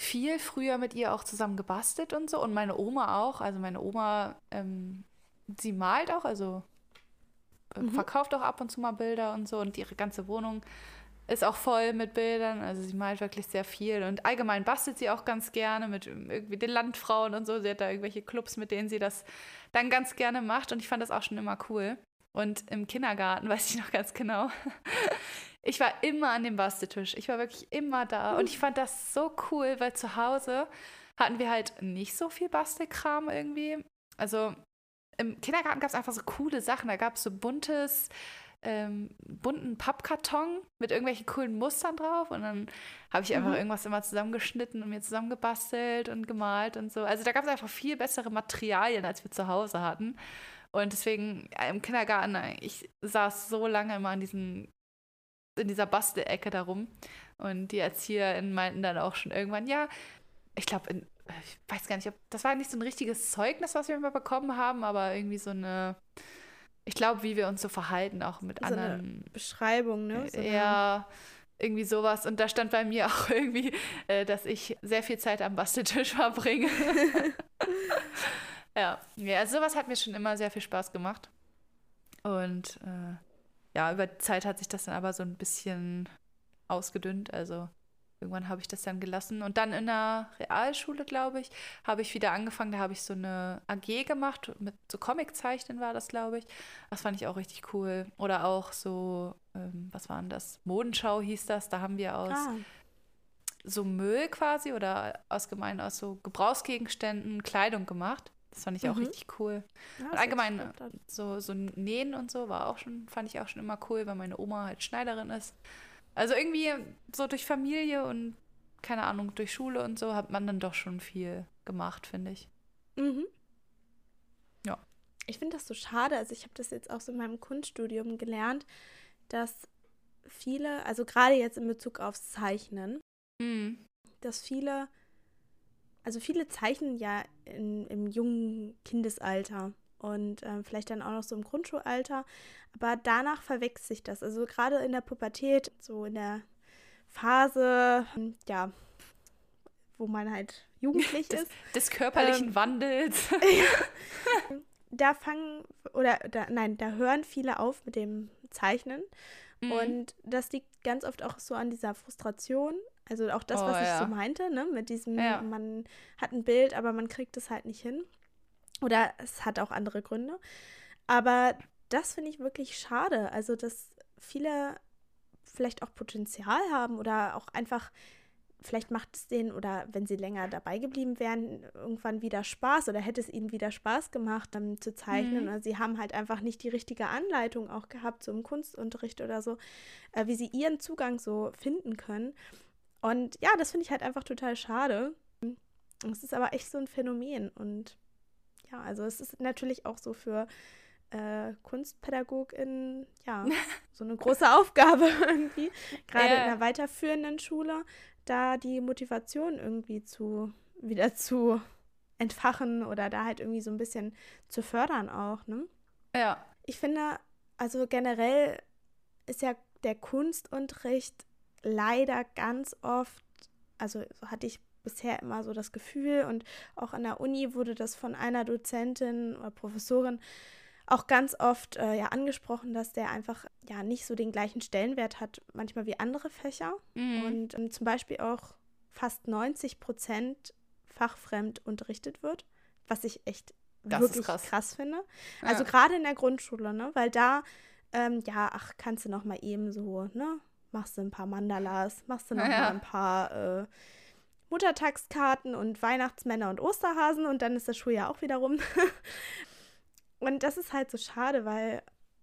viel früher mit ihr auch zusammen gebastelt und so und meine Oma auch. Also meine Oma, ähm, sie malt auch, also äh, mhm. verkauft auch ab und zu mal Bilder und so und ihre ganze Wohnung ist auch voll mit Bildern. Also sie malt wirklich sehr viel und allgemein bastelt sie auch ganz gerne mit irgendwie den Landfrauen und so. Sie hat da irgendwelche Clubs, mit denen sie das dann ganz gerne macht und ich fand das auch schon immer cool. Und im Kindergarten weiß ich noch ganz genau. Ich war immer an dem Basteltisch. Ich war wirklich immer da. Und ich fand das so cool, weil zu Hause hatten wir halt nicht so viel Bastelkram irgendwie. Also im Kindergarten gab es einfach so coole Sachen. Da gab es so buntes, ähm, bunten Pappkarton mit irgendwelchen coolen Mustern drauf. Und dann habe ich einfach mhm. irgendwas immer zusammengeschnitten und mir zusammengebastelt und gemalt und so. Also da gab es einfach viel bessere Materialien, als wir zu Hause hatten. Und deswegen äh, im Kindergarten, äh, ich saß so lange immer an diesen in dieser Bastelecke darum. Und die ErzieherInnen meinten dann auch schon irgendwann, ja, ich glaube, ich weiß gar nicht, ob das war nicht so ein richtiges Zeugnis, was wir immer bekommen haben, aber irgendwie so eine, ich glaube, wie wir uns so verhalten, auch mit so anderen. Beschreibung, ne? So ja, irgendwie sowas. Und da stand bei mir auch irgendwie, äh, dass ich sehr viel Zeit am Basteltisch verbringe. ja. ja, also sowas hat mir schon immer sehr viel Spaß gemacht. Und äh, ja, über die Zeit hat sich das dann aber so ein bisschen ausgedünnt. Also irgendwann habe ich das dann gelassen. Und dann in der Realschule, glaube ich, habe ich wieder angefangen. Da habe ich so eine AG gemacht. Mit so Comiczeichnen war das, glaube ich. Das fand ich auch richtig cool. Oder auch so, ähm, was war denn das? Modenschau hieß das. Da haben wir aus. Ah. So Müll quasi oder aus gemein aus so Gebrauchsgegenständen Kleidung gemacht. Das fand ich auch mhm. richtig cool. Ja, und allgemein so, so Nähen und so war auch schon, fand ich auch schon immer cool, weil meine Oma halt Schneiderin ist. Also irgendwie so durch Familie und keine Ahnung, durch Schule und so hat man dann doch schon viel gemacht, finde ich. Mhm. Ja. Ich finde das so schade. Also ich habe das jetzt auch so in meinem Kunststudium gelernt, dass viele, also gerade jetzt in Bezug aufs Zeichnen, mhm. dass viele also viele zeichnen ja in, im jungen Kindesalter und äh, vielleicht dann auch noch so im Grundschulalter, aber danach verwechselt sich das. Also gerade in der Pubertät, so in der Phase, ja, wo man halt jugendlich des, ist. Des körperlichen ähm, Wandels. da fangen, oder da, nein, da hören viele auf mit dem Zeichnen. Mhm. Und das liegt ganz oft auch so an dieser Frustration, also auch das, oh, was ja. ich so meinte, ne? Mit diesem, ja. man hat ein Bild, aber man kriegt es halt nicht hin. Oder es hat auch andere Gründe. Aber das finde ich wirklich schade. Also, dass viele vielleicht auch Potenzial haben oder auch einfach, vielleicht macht es denen oder wenn sie länger dabei geblieben wären, irgendwann wieder Spaß oder hätte es ihnen wieder Spaß gemacht, dann zu zeichnen. Mhm. Oder sie haben halt einfach nicht die richtige Anleitung auch gehabt, so im Kunstunterricht oder so, äh, wie sie ihren Zugang so finden können. Und ja, das finde ich halt einfach total schade. Es ist aber echt so ein Phänomen. Und ja, also es ist natürlich auch so für äh, KunstpädagogInnen, ja, so eine große Aufgabe irgendwie. Gerade ja. in einer weiterführenden Schule, da die Motivation irgendwie zu wieder zu entfachen oder da halt irgendwie so ein bisschen zu fördern auch, ne? Ja. Ich finde, also generell ist ja der Kunstunterricht leider ganz oft, also so hatte ich bisher immer so das Gefühl und auch an der Uni wurde das von einer Dozentin oder Professorin auch ganz oft äh, ja angesprochen, dass der einfach ja nicht so den gleichen Stellenwert hat, manchmal wie andere Fächer mhm. und ähm, zum Beispiel auch fast 90 Prozent fachfremd unterrichtet wird, was ich echt das wirklich krass. krass. finde. Also ja. gerade in der Grundschule, ne, weil da ähm, ja, ach, kannst du noch mal eben so, ne, machst du ein paar Mandalas, machst du noch ja. mal ein paar äh, Muttertagskarten und Weihnachtsmänner und Osterhasen und dann ist das Schuljahr auch wieder rum. und das ist halt so schade, weil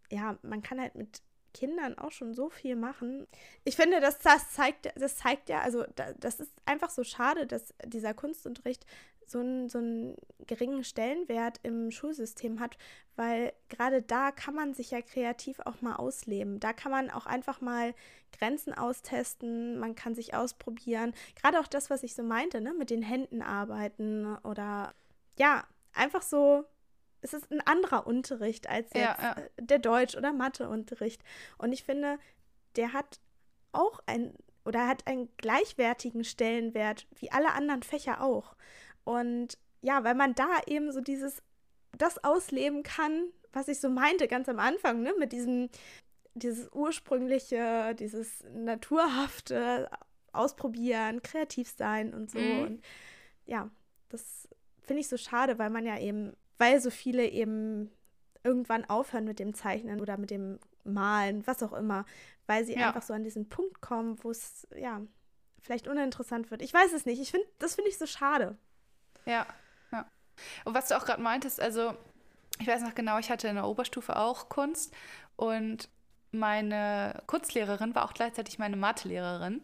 ja, man kann halt mit Kindern auch schon so viel machen. Ich finde, das, das, zeigt, das zeigt ja, also das ist einfach so schade, dass dieser Kunstunterricht so einen, so einen geringen Stellenwert im Schulsystem hat, weil gerade da kann man sich ja kreativ auch mal ausleben. Da kann man auch einfach mal Grenzen austesten, man kann sich ausprobieren. Gerade auch das, was ich so meinte, ne, mit den Händen arbeiten oder ja, einfach so. Es ist ein anderer Unterricht als jetzt ja, ja. der Deutsch- oder Matheunterricht. Und ich finde, der hat auch ein oder hat einen gleichwertigen Stellenwert wie alle anderen Fächer auch. Und ja, weil man da eben so dieses, das ausleben kann, was ich so meinte ganz am Anfang, ne, mit diesem, dieses ursprüngliche, dieses naturhafte Ausprobieren, kreativ sein und so. Mhm. Und ja, das finde ich so schade, weil man ja eben, weil so viele eben irgendwann aufhören mit dem Zeichnen oder mit dem malen, was auch immer, weil sie Ja. einfach so an diesen Punkt kommen, wo es, ja, vielleicht uninteressant wird. Ich weiß es nicht. Ich finde, das finde ich so schade. Ja, ja. Und was du auch gerade meintest, also ich weiß noch genau, ich hatte in der Oberstufe auch Kunst und meine Kunstlehrerin war auch gleichzeitig meine Mathelehrerin.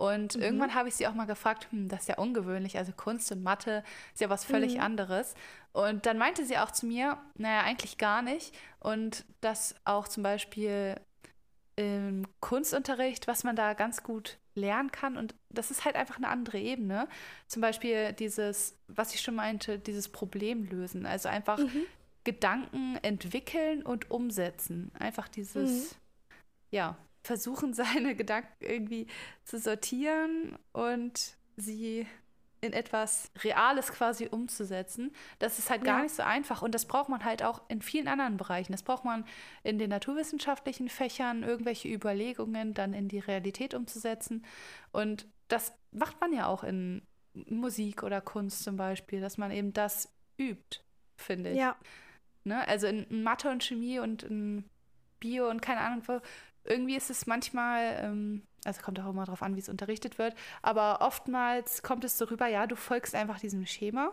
Und Mhm. irgendwann habe ich sie auch mal gefragt, hm, das ist ja ungewöhnlich, also Kunst und Mathe ist ja was völlig Mhm. anderes. Und dann meinte sie auch zu mir, naja, eigentlich gar nicht. Und dass auch zum Beispiel im Kunstunterricht, was man da ganz gut lernen kann. Und das ist halt einfach eine andere Ebene. Zum Beispiel dieses, was ich schon meinte, dieses Problemlösen. Also einfach Mhm. Gedanken entwickeln und umsetzen. Einfach dieses, ja, versuchen, seine Gedanken irgendwie zu sortieren und sie in etwas Reales quasi umzusetzen. Das ist halt gar Ja. nicht so einfach und das braucht man halt auch in vielen anderen Bereichen. Das braucht man in den naturwissenschaftlichen Fächern, irgendwelche Überlegungen dann in die Realität umzusetzen. Und das macht man ja auch in Musik oder Kunst zum Beispiel, dass man eben das übt, finde ich. Ja, Ne? Also in, in Mathe und Chemie und in Bio und keine Ahnung, wo, irgendwie ist es manchmal, ähm, also kommt auch immer drauf an, wie es unterrichtet wird, aber oftmals kommt es so rüber, ja, du folgst einfach diesem Schema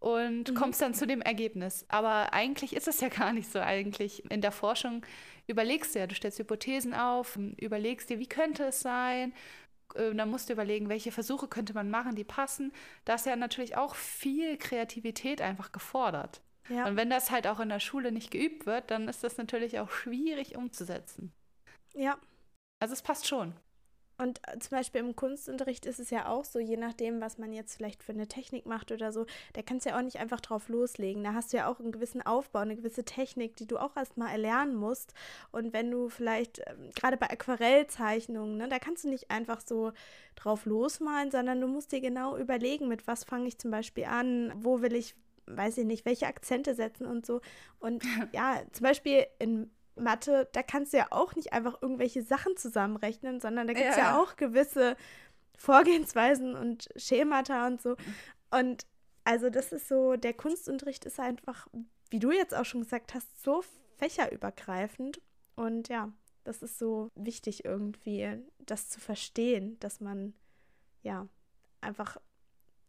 und Mhm. kommst dann zu dem Ergebnis. Aber eigentlich ist es ja gar nicht so. Eigentlich in der Forschung überlegst du ja, du stellst Hypothesen auf, überlegst dir, wie könnte es sein, äh, dann musst du überlegen, welche Versuche könnte man machen, die passen. Da ist ja natürlich auch viel Kreativität einfach gefordert. ja. Und wenn das halt auch in der Schule nicht geübt wird, dann ist das natürlich auch schwierig umzusetzen. Ja. Also es passt schon. Und äh, zum Beispiel im Kunstunterricht ist es ja auch so, je nachdem, was man jetzt vielleicht für eine Technik macht oder so, da kannst du ja auch nicht einfach drauf loslegen. Da hast du ja auch einen gewissen Aufbau, eine gewisse Technik, die du auch erstmal erlernen musst. Und wenn du vielleicht, ähm, gerade bei Aquarellzeichnungen, ne, da kannst du nicht einfach so drauf losmalen, sondern du musst dir genau überlegen, mit was fange ich zum Beispiel an, wo will ich, weiß ich nicht, welche Akzente setzen und so. Und ja, zum Beispiel in Mathe, da kannst du ja auch nicht einfach irgendwelche Sachen zusammenrechnen, sondern da gibt es Ja, ja, auch gewisse Vorgehensweisen und Schemata und so. Und also das ist so, der Kunstunterricht ist einfach, wie du jetzt auch schon gesagt hast, so fächerübergreifend. Und ja, das ist so wichtig irgendwie, das zu verstehen, dass man ja einfach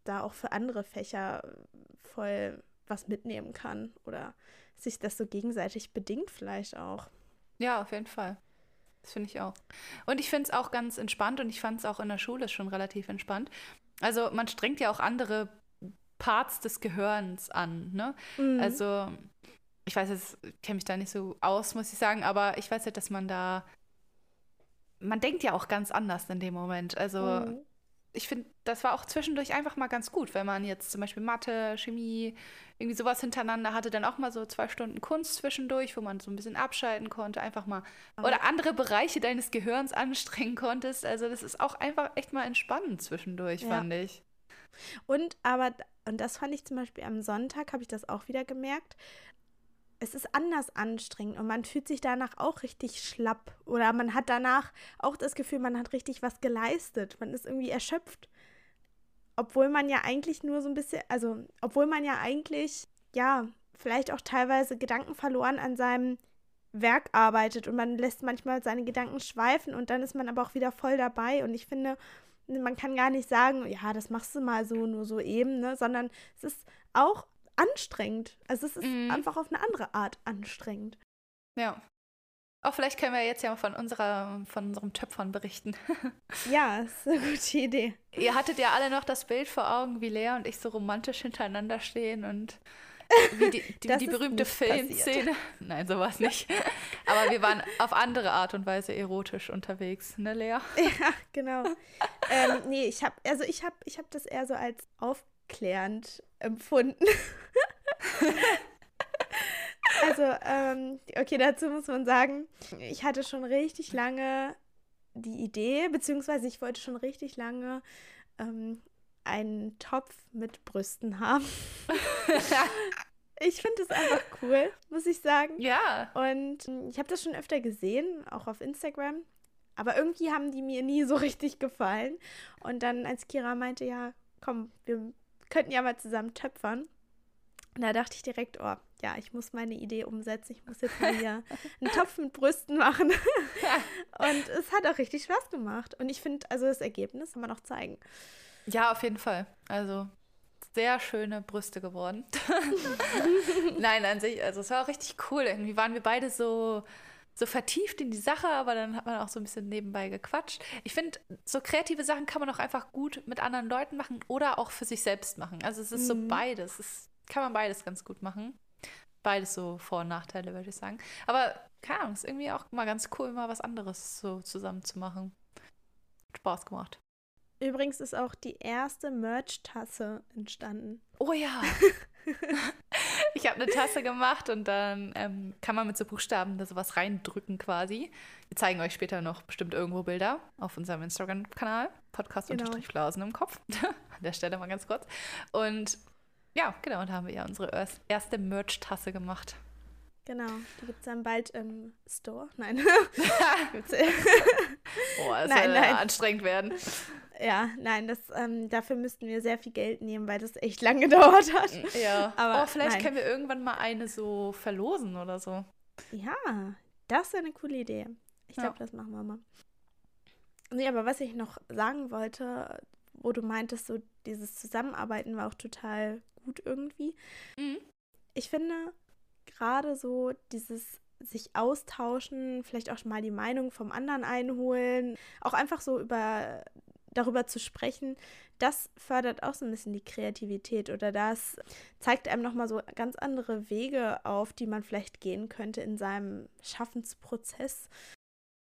da auch für andere Fächer voll was mitnehmen kann oder sich das so gegenseitig bedingt vielleicht auch. Ja, auf jeden Fall. Das finde ich auch. Und ich finde es auch ganz entspannt und ich fand es auch in der Schule schon relativ entspannt. Also man strengt ja auch andere Parts des Gehirns an, ne? Mhm. Also ich weiß jetzt, kenne mich da nicht so aus, muss ich sagen, aber ich weiß ja, dass man da, man denkt ja auch ganz anders in dem Moment. Also Mhm. Ich finde, das war auch zwischendurch einfach mal ganz gut, wenn man jetzt zum Beispiel Mathe, Chemie, irgendwie sowas hintereinander hatte, dann auch mal so zwei Stunden Kunst zwischendurch, wo man so ein bisschen abschalten konnte, einfach mal oder andere Bereiche deines Gehirns anstrengen konntest. Also das ist auch einfach echt mal entspannend zwischendurch, Ja. fand ich. Und aber, und das fand ich zum Beispiel am Sonntag, habe ich das auch wieder gemerkt, es ist anders anstrengend und man fühlt sich danach auch richtig schlapp oder man hat danach auch das Gefühl, man hat richtig was geleistet, man ist irgendwie erschöpft. Obwohl man ja eigentlich nur so ein bisschen, also obwohl man ja eigentlich, ja, vielleicht auch teilweise Gedanken verloren an seinem Werk arbeitet und man lässt manchmal seine Gedanken schweifen und dann ist man aber auch wieder voll dabei und ich finde, man kann gar nicht sagen, ja, das machst du mal so, nur so eben, ne? sondern es ist auch anstrengend. Also es ist Mhm. einfach auf eine andere Art anstrengend. Ja. Auch vielleicht können wir jetzt ja von unserer, von unserem Töpfern berichten. Ja, ist eine gute Idee. Ihr hattet ja alle noch das Bild vor Augen, wie Lea und ich so romantisch hintereinander stehen und wie die, die, die berühmte passiert. Filmszene. Nein, sowas nicht. Aber wir waren auf andere Art und Weise erotisch unterwegs, ne, Lea? Ja, genau. ähm, nee, ich habe, also ich habe, ich habe das eher so als aufklärend empfunden. also, ähm, okay, dazu muss man sagen, ich hatte schon richtig lange die Idee, beziehungsweise ich wollte schon richtig lange ähm, einen Topf mit Brüsten haben. ich finde das einfach cool, muss ich sagen. ja. Und mm, ich habe das schon öfter gesehen, auch auf Instagram. Aber irgendwie haben die mir nie so richtig gefallen. Und dann, als Kira meinte, ja, komm, wir könnten ja mal zusammen töpfern, Und da dachte ich direkt, oh, ja, ich muss meine Idee umsetzen. Ich muss jetzt mal hier einen Topf mit Brüsten machen. und es hat auch richtig Spaß gemacht. Und ich finde, also das Ergebnis kann man noch zeigen. Ja, auf jeden Fall. Also sehr schöne Brüste geworden. Nein, an sich, also es war auch richtig cool. Irgendwie waren wir beide so, so vertieft in die Sache, aber dann hat man auch so ein bisschen nebenbei gequatscht. Ich finde, so kreative Sachen kann man auch einfach gut mit anderen Leuten machen oder auch für sich selbst machen. Also es ist mhm. so beides. Es kann man beides ganz gut machen. Beides so Vor- und Nachteile, würde ich sagen. Aber keine Ahnung, ist irgendwie auch mal ganz cool, mal was anderes so zusammen zu machen. Spaß gemacht. Übrigens ist auch die erste Merch-Tasse entstanden. Oh ja. ich habe eine Tasse gemacht und dann ähm, kann man mit so Buchstaben da sowas reindrücken quasi. Wir zeigen euch später noch bestimmt irgendwo Bilder auf unserem Instagram-Kanal. Podcast-Flausen genau. im Kopf. An der Stelle mal ganz kurz. Und ja, genau, und da haben wir ja unsere erste Merch-Tasse gemacht. Genau, die gibt es dann bald im Store. Nein. Boah, das soll nein. anstrengend werden. Ja, nein, das, ähm, dafür müssten wir sehr viel Geld nehmen, weil das echt lang gedauert hat. Ja. Aber oh, vielleicht nein. können wir irgendwann mal eine so verlosen oder so. Ja, das wäre eine coole Idee. Ich glaube, ja. das machen wir mal. Nee, aber was ich noch sagen wollte, wo du meintest, so dieses Zusammenarbeiten war auch total gut irgendwie. Mhm. Ich finde gerade so dieses sich austauschen, vielleicht auch mal die Meinung vom anderen einholen, auch einfach so über darüber zu sprechen, das fördert auch so ein bisschen die Kreativität oder das zeigt einem nochmal so ganz andere Wege auf, die man vielleicht gehen könnte in seinem Schaffensprozess,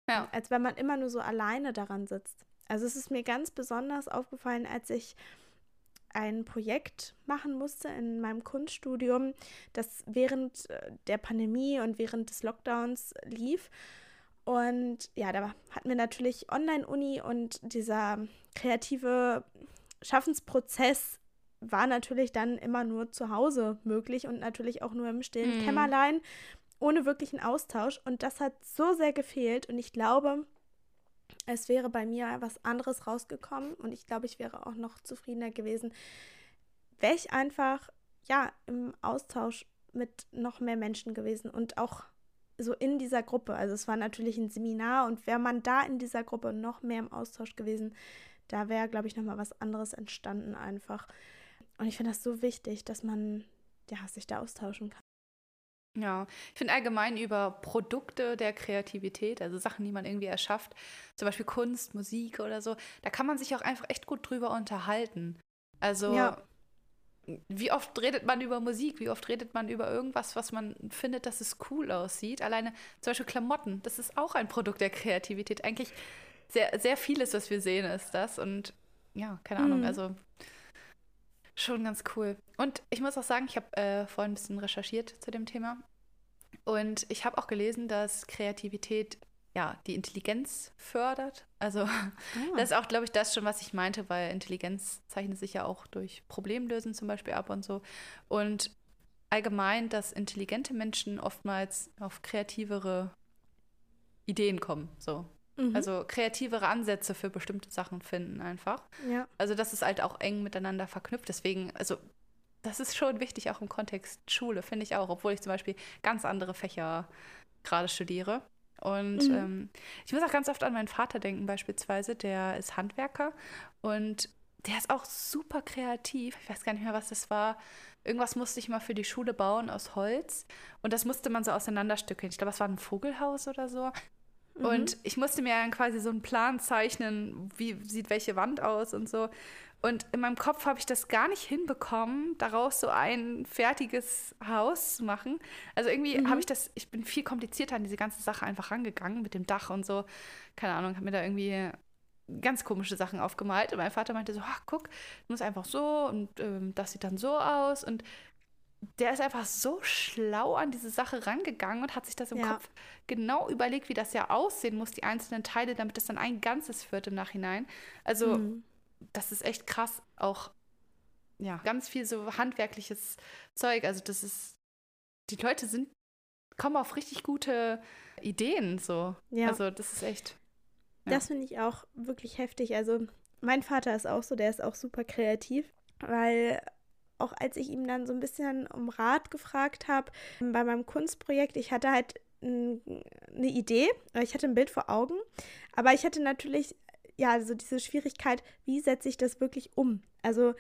ja. als wenn man immer nur so alleine daran sitzt. Also es ist mir ganz besonders aufgefallen, als ich ein Projekt machen musste in meinem Kunststudium, das während äh, der Pandemie und während des Lockdowns lief. Und ja, da hatten wir natürlich Online-Uni und dieser kreative Schaffensprozess war natürlich dann immer nur zu Hause möglich und natürlich auch nur im stillen mm. Kämmerlein, ohne wirklichen Austausch. Und das hat so sehr gefehlt. Und ich glaube, es wäre bei mir was anderes rausgekommen und ich glaube, ich wäre auch noch zufriedener gewesen, wäre ich einfach, ja, im Austausch mit noch mehr Menschen gewesen und auch so in dieser Gruppe. Also es war natürlich ein Seminar und wäre man da in dieser Gruppe noch mehr im Austausch gewesen, da wäre, glaube ich, nochmal was anderes entstanden einfach. Und ich finde das so wichtig, dass man ja, sich da austauschen kann. Ja, ich finde allgemein über Produkte der Kreativität, also Sachen, die man irgendwie erschafft, zum Beispiel Kunst, Musik oder so, da kann man sich auch einfach echt gut drüber unterhalten. Also, ja. Wie oft redet man über Musik? Wie oft redet man über irgendwas, was man findet, dass es cool aussieht? Alleine zum Beispiel Klamotten, das ist auch ein Produkt der Kreativität. Eigentlich sehr, sehr vieles, was wir sehen, ist das. Und ja, keine Ahnung, mhm. also Schon ganz cool. Und ich muss auch sagen, ich habe äh, vorhin ein bisschen recherchiert zu dem Thema. Und ich habe auch gelesen, dass Kreativität ja die Intelligenz fördert. Also ah. das ist auch, glaube ich, das schon, was ich meinte, weil Intelligenz zeichnet sich ja auch durch Problemlösen zum Beispiel ab und so. Und allgemein, dass intelligente Menschen oftmals auf kreativere Ideen kommen. So. Mhm. Also kreativere Ansätze für bestimmte Sachen finden einfach. Ja. Also das ist halt auch eng miteinander verknüpft. Deswegen, also das ist schon wichtig, auch im Kontext Schule, finde ich auch, obwohl ich zum Beispiel ganz andere Fächer gerade studiere. Und mhm. ähm, ich muss auch ganz oft an meinen Vater denken, beispielsweise, der ist Handwerker und der ist auch super kreativ. Ich weiß gar nicht mehr, was das war. Irgendwas musste ich mal für die Schule bauen aus Holz. Und das musste man so auseinanderstückeln. Ich glaube, es war ein Vogelhaus oder so. Mhm. Und ich musste mir dann quasi so einen Plan zeichnen, wie sieht welche Wand aus und so. Und in meinem Kopf habe ich das gar nicht hinbekommen, daraus so ein fertiges Haus zu machen. Also irgendwie mhm. habe ich das, ich bin viel komplizierter an diese ganze Sache einfach rangegangen mit dem Dach und so. Keine Ahnung, habe mir da irgendwie ganz komische Sachen aufgemalt. Und mein Vater meinte so, ach, guck, du musst einfach so und ähm, das sieht dann so aus. Und der ist einfach so schlau an diese Sache rangegangen und hat sich das im ja. Kopf genau überlegt, wie das ja aussehen muss, die einzelnen Teile, damit es dann ein Ganzes führt im Nachhinein. Also, mhm. Das ist echt krass. Auch, ja, ganz viel so handwerkliches Zeug. Also, das ist, die Leute sind, kommen auf richtig gute Ideen, so. Ja. Also, das ist echt. Ja. Das finde ich auch wirklich heftig. Also, mein Vater ist auch so, der ist auch super kreativ, weil auch als ich ihm dann so ein bisschen um Rat gefragt habe bei meinem Kunstprojekt, ich hatte halt eine Idee, ich hatte ein Bild vor Augen, aber ich hatte natürlich ja so diese Schwierigkeit, wie setze ich das wirklich um? Also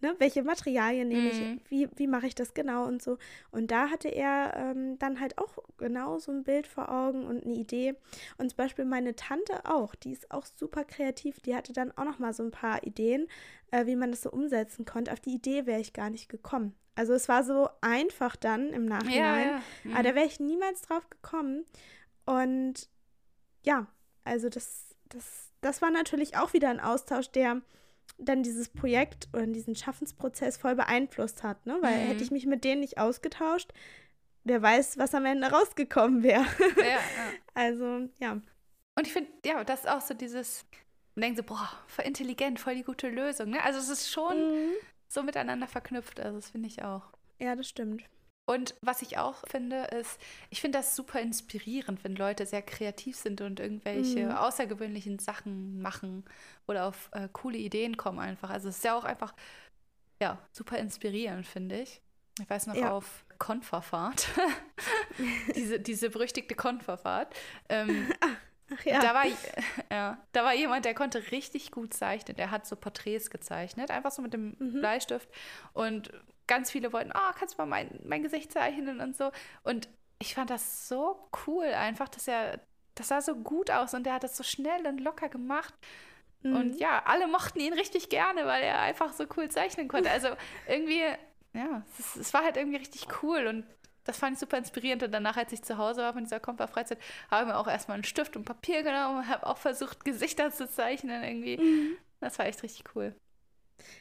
ne, welche Materialien nehme mhm. ich, wie, wie mache ich das genau und so. Und da hatte er ähm, dann halt auch genau so ein Bild vor Augen und eine Idee. Und zum Beispiel meine Tante auch, die ist auch super kreativ, die hatte dann auch noch mal so ein paar Ideen, äh, wie man das so umsetzen konnte. Auf die Idee wäre ich gar nicht gekommen. Also es war so einfach dann im Nachhinein, ja, ja. Mhm. aber da wäre ich niemals drauf gekommen. Und ja, also das, das, das war natürlich auch wieder ein Austausch, der dann dieses Projekt oder diesen Schaffensprozess voll beeinflusst hat, ne? Weil mhm. hätte ich mich mit denen nicht ausgetauscht, wer weiß, was am Ende rausgekommen wäre. Ja, ja. Also, ja. Und ich finde, ja, das ist auch so dieses, man denkt so, boah, voll intelligent, voll die gute Lösung, ne? Also es ist schon mhm. so miteinander verknüpft, also das finde ich auch. Ja, das stimmt. Und was ich auch finde, ist, ich finde das super inspirierend, wenn Leute sehr kreativ sind und irgendwelche mhm. außergewöhnlichen Sachen machen oder auf äh, coole Ideen kommen einfach. Also es ist ja auch einfach, ja, super inspirierend, finde ich. Ich weiß noch ja. auf Konferfahrt, diese, diese berüchtigte Konferfahrt. Ähm, Ach ja. Da war, ja, da war jemand, der konnte richtig gut zeichnen. Der hat so Porträts gezeichnet, einfach so mit dem mhm. Bleistift. Und ganz viele wollten, oh, kannst du mal mein, mein Gesicht zeichnen und so. Und ich fand das so cool einfach, dass er, das sah so gut aus und er hat das so schnell und locker gemacht. Mhm. Und ja, alle mochten ihn richtig gerne, weil er einfach so cool zeichnen konnte. Also irgendwie, ja, es, es war halt irgendwie richtig cool und das fand ich super inspirierend. Und danach, als ich zu Hause war von dieser Kompa-Freizeit, habe ich mir auch erstmal einen Stift und Papier genommen und habe auch versucht, Gesichter zu zeichnen irgendwie. Mhm. Das war echt richtig cool.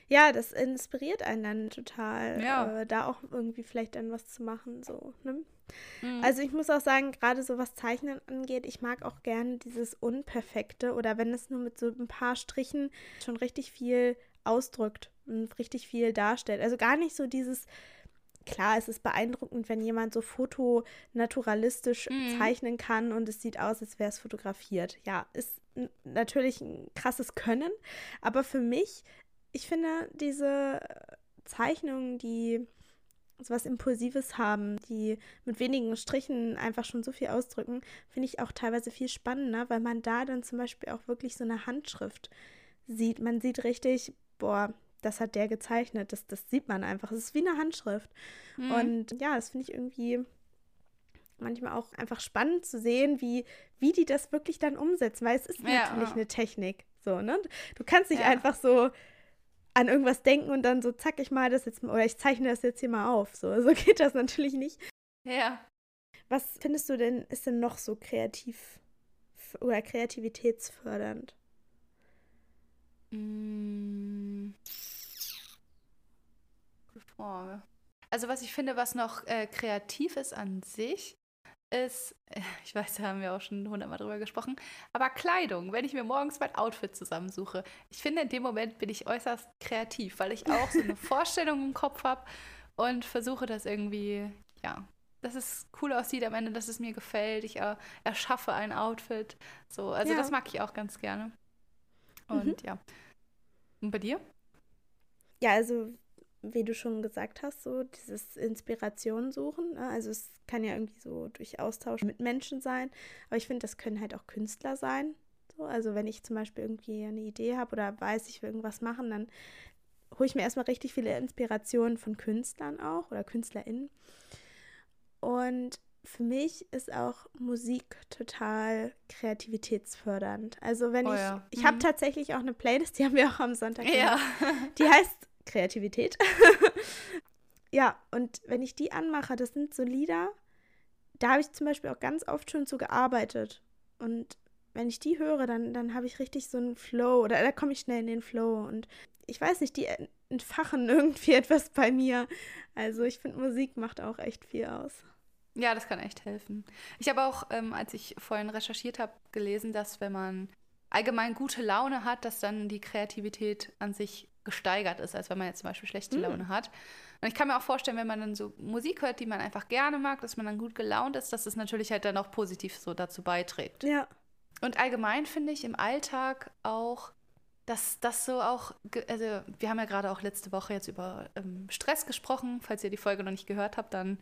Ja, das inspiriert einen dann total, ja. äh, da auch irgendwie vielleicht dann was zu machen. So, ne? mhm. Also ich muss auch sagen, gerade so was Zeichnen angeht, ich mag auch gerne dieses Unperfekte oder wenn es nur mit so ein paar Strichen schon richtig viel ausdrückt und richtig viel darstellt. Also gar nicht so dieses, klar, es ist beeindruckend, wenn jemand so fotonaturalistisch mhm. zeichnen kann und es sieht aus, als wäre es fotografiert. Ja, ist natürlich ein krasses Können, aber für mich ich finde diese Zeichnungen, die so was Impulsives haben, die mit wenigen Strichen einfach schon so viel ausdrücken, finde ich auch teilweise viel spannender, weil man da dann zum Beispiel auch wirklich so eine Handschrift sieht. Man sieht richtig, boah, das hat der gezeichnet. Das, das sieht man einfach. Es ist wie eine Handschrift. Mhm. Und ja, das finde ich irgendwie manchmal auch einfach spannend zu sehen, wie, wie die das wirklich dann umsetzen, weil es ist ja, natürlich ja. eine Technik. So, ne? Du kannst nicht ja. einfach so an irgendwas denken und dann so, zack, ich mal das jetzt, oder ich zeichne das jetzt hier mal auf. So, so geht das natürlich nicht. Ja. Was findest du denn, ist denn noch so kreativ oder kreativitätsfördernd? Mm. Gute Frage. Also was ich finde, was noch äh, kreativ ist an sich, ist, ich weiß, da haben wir auch schon hundertmal drüber gesprochen, aber Kleidung, wenn ich mir morgens mein Outfit zusammensuche, ich finde, in dem Moment bin ich äußerst kreativ, weil ich auch so eine Vorstellung im Kopf habe und versuche das irgendwie, ja, dass es cool aussieht am Ende, dass es mir gefällt. Ich äh, erschaffe ein Outfit. So, also ja. das mag ich auch ganz gerne. Und mhm. ja. Und bei dir? Ja, also wie du schon gesagt hast, so dieses Inspiration suchen. Ne? Also es kann ja irgendwie so durch Austausch mit Menschen sein, aber ich finde, das können halt auch Künstler sein. So, also wenn ich zum Beispiel irgendwie eine Idee habe oder weiß, ich will irgendwas machen, dann hole ich mir erstmal richtig viele Inspirationen von Künstlern auch oder KünstlerInnen. Und für mich ist auch Musik total kreativitätsfördernd. Also wenn oh, ich, ja. ich mhm. habe tatsächlich auch eine Playlist, die haben wir auch am Sonntag. Ja. Die heißt Kreativität. ja, und wenn ich die anmache, das sind so Lieder, da habe ich zum Beispiel auch ganz oft schon so gearbeitet. Und wenn ich die höre, dann, dann habe ich richtig so einen Flow oder da komme ich schnell in den Flow. Und ich weiß nicht, die entfachen irgendwie etwas bei mir. Also ich finde, Musik macht auch echt viel aus. Ja, das kann echt helfen. Ich habe auch, ähm, als ich vorhin recherchiert habe, gelesen, dass wenn man allgemein gute Laune hat, dass dann die Kreativität an sich gesteigert ist, als wenn man jetzt zum Beispiel schlechte mhm. Laune hat. Und ich kann mir auch vorstellen, wenn man dann so Musik hört, die man einfach gerne mag, dass man dann gut gelaunt ist, dass es natürlich halt dann auch positiv so dazu beiträgt. Ja. Und allgemein finde ich im Alltag auch dass das so auch, also wir haben ja gerade auch letzte Woche jetzt über ähm, Stress gesprochen. Falls ihr die Folge noch nicht gehört habt, dann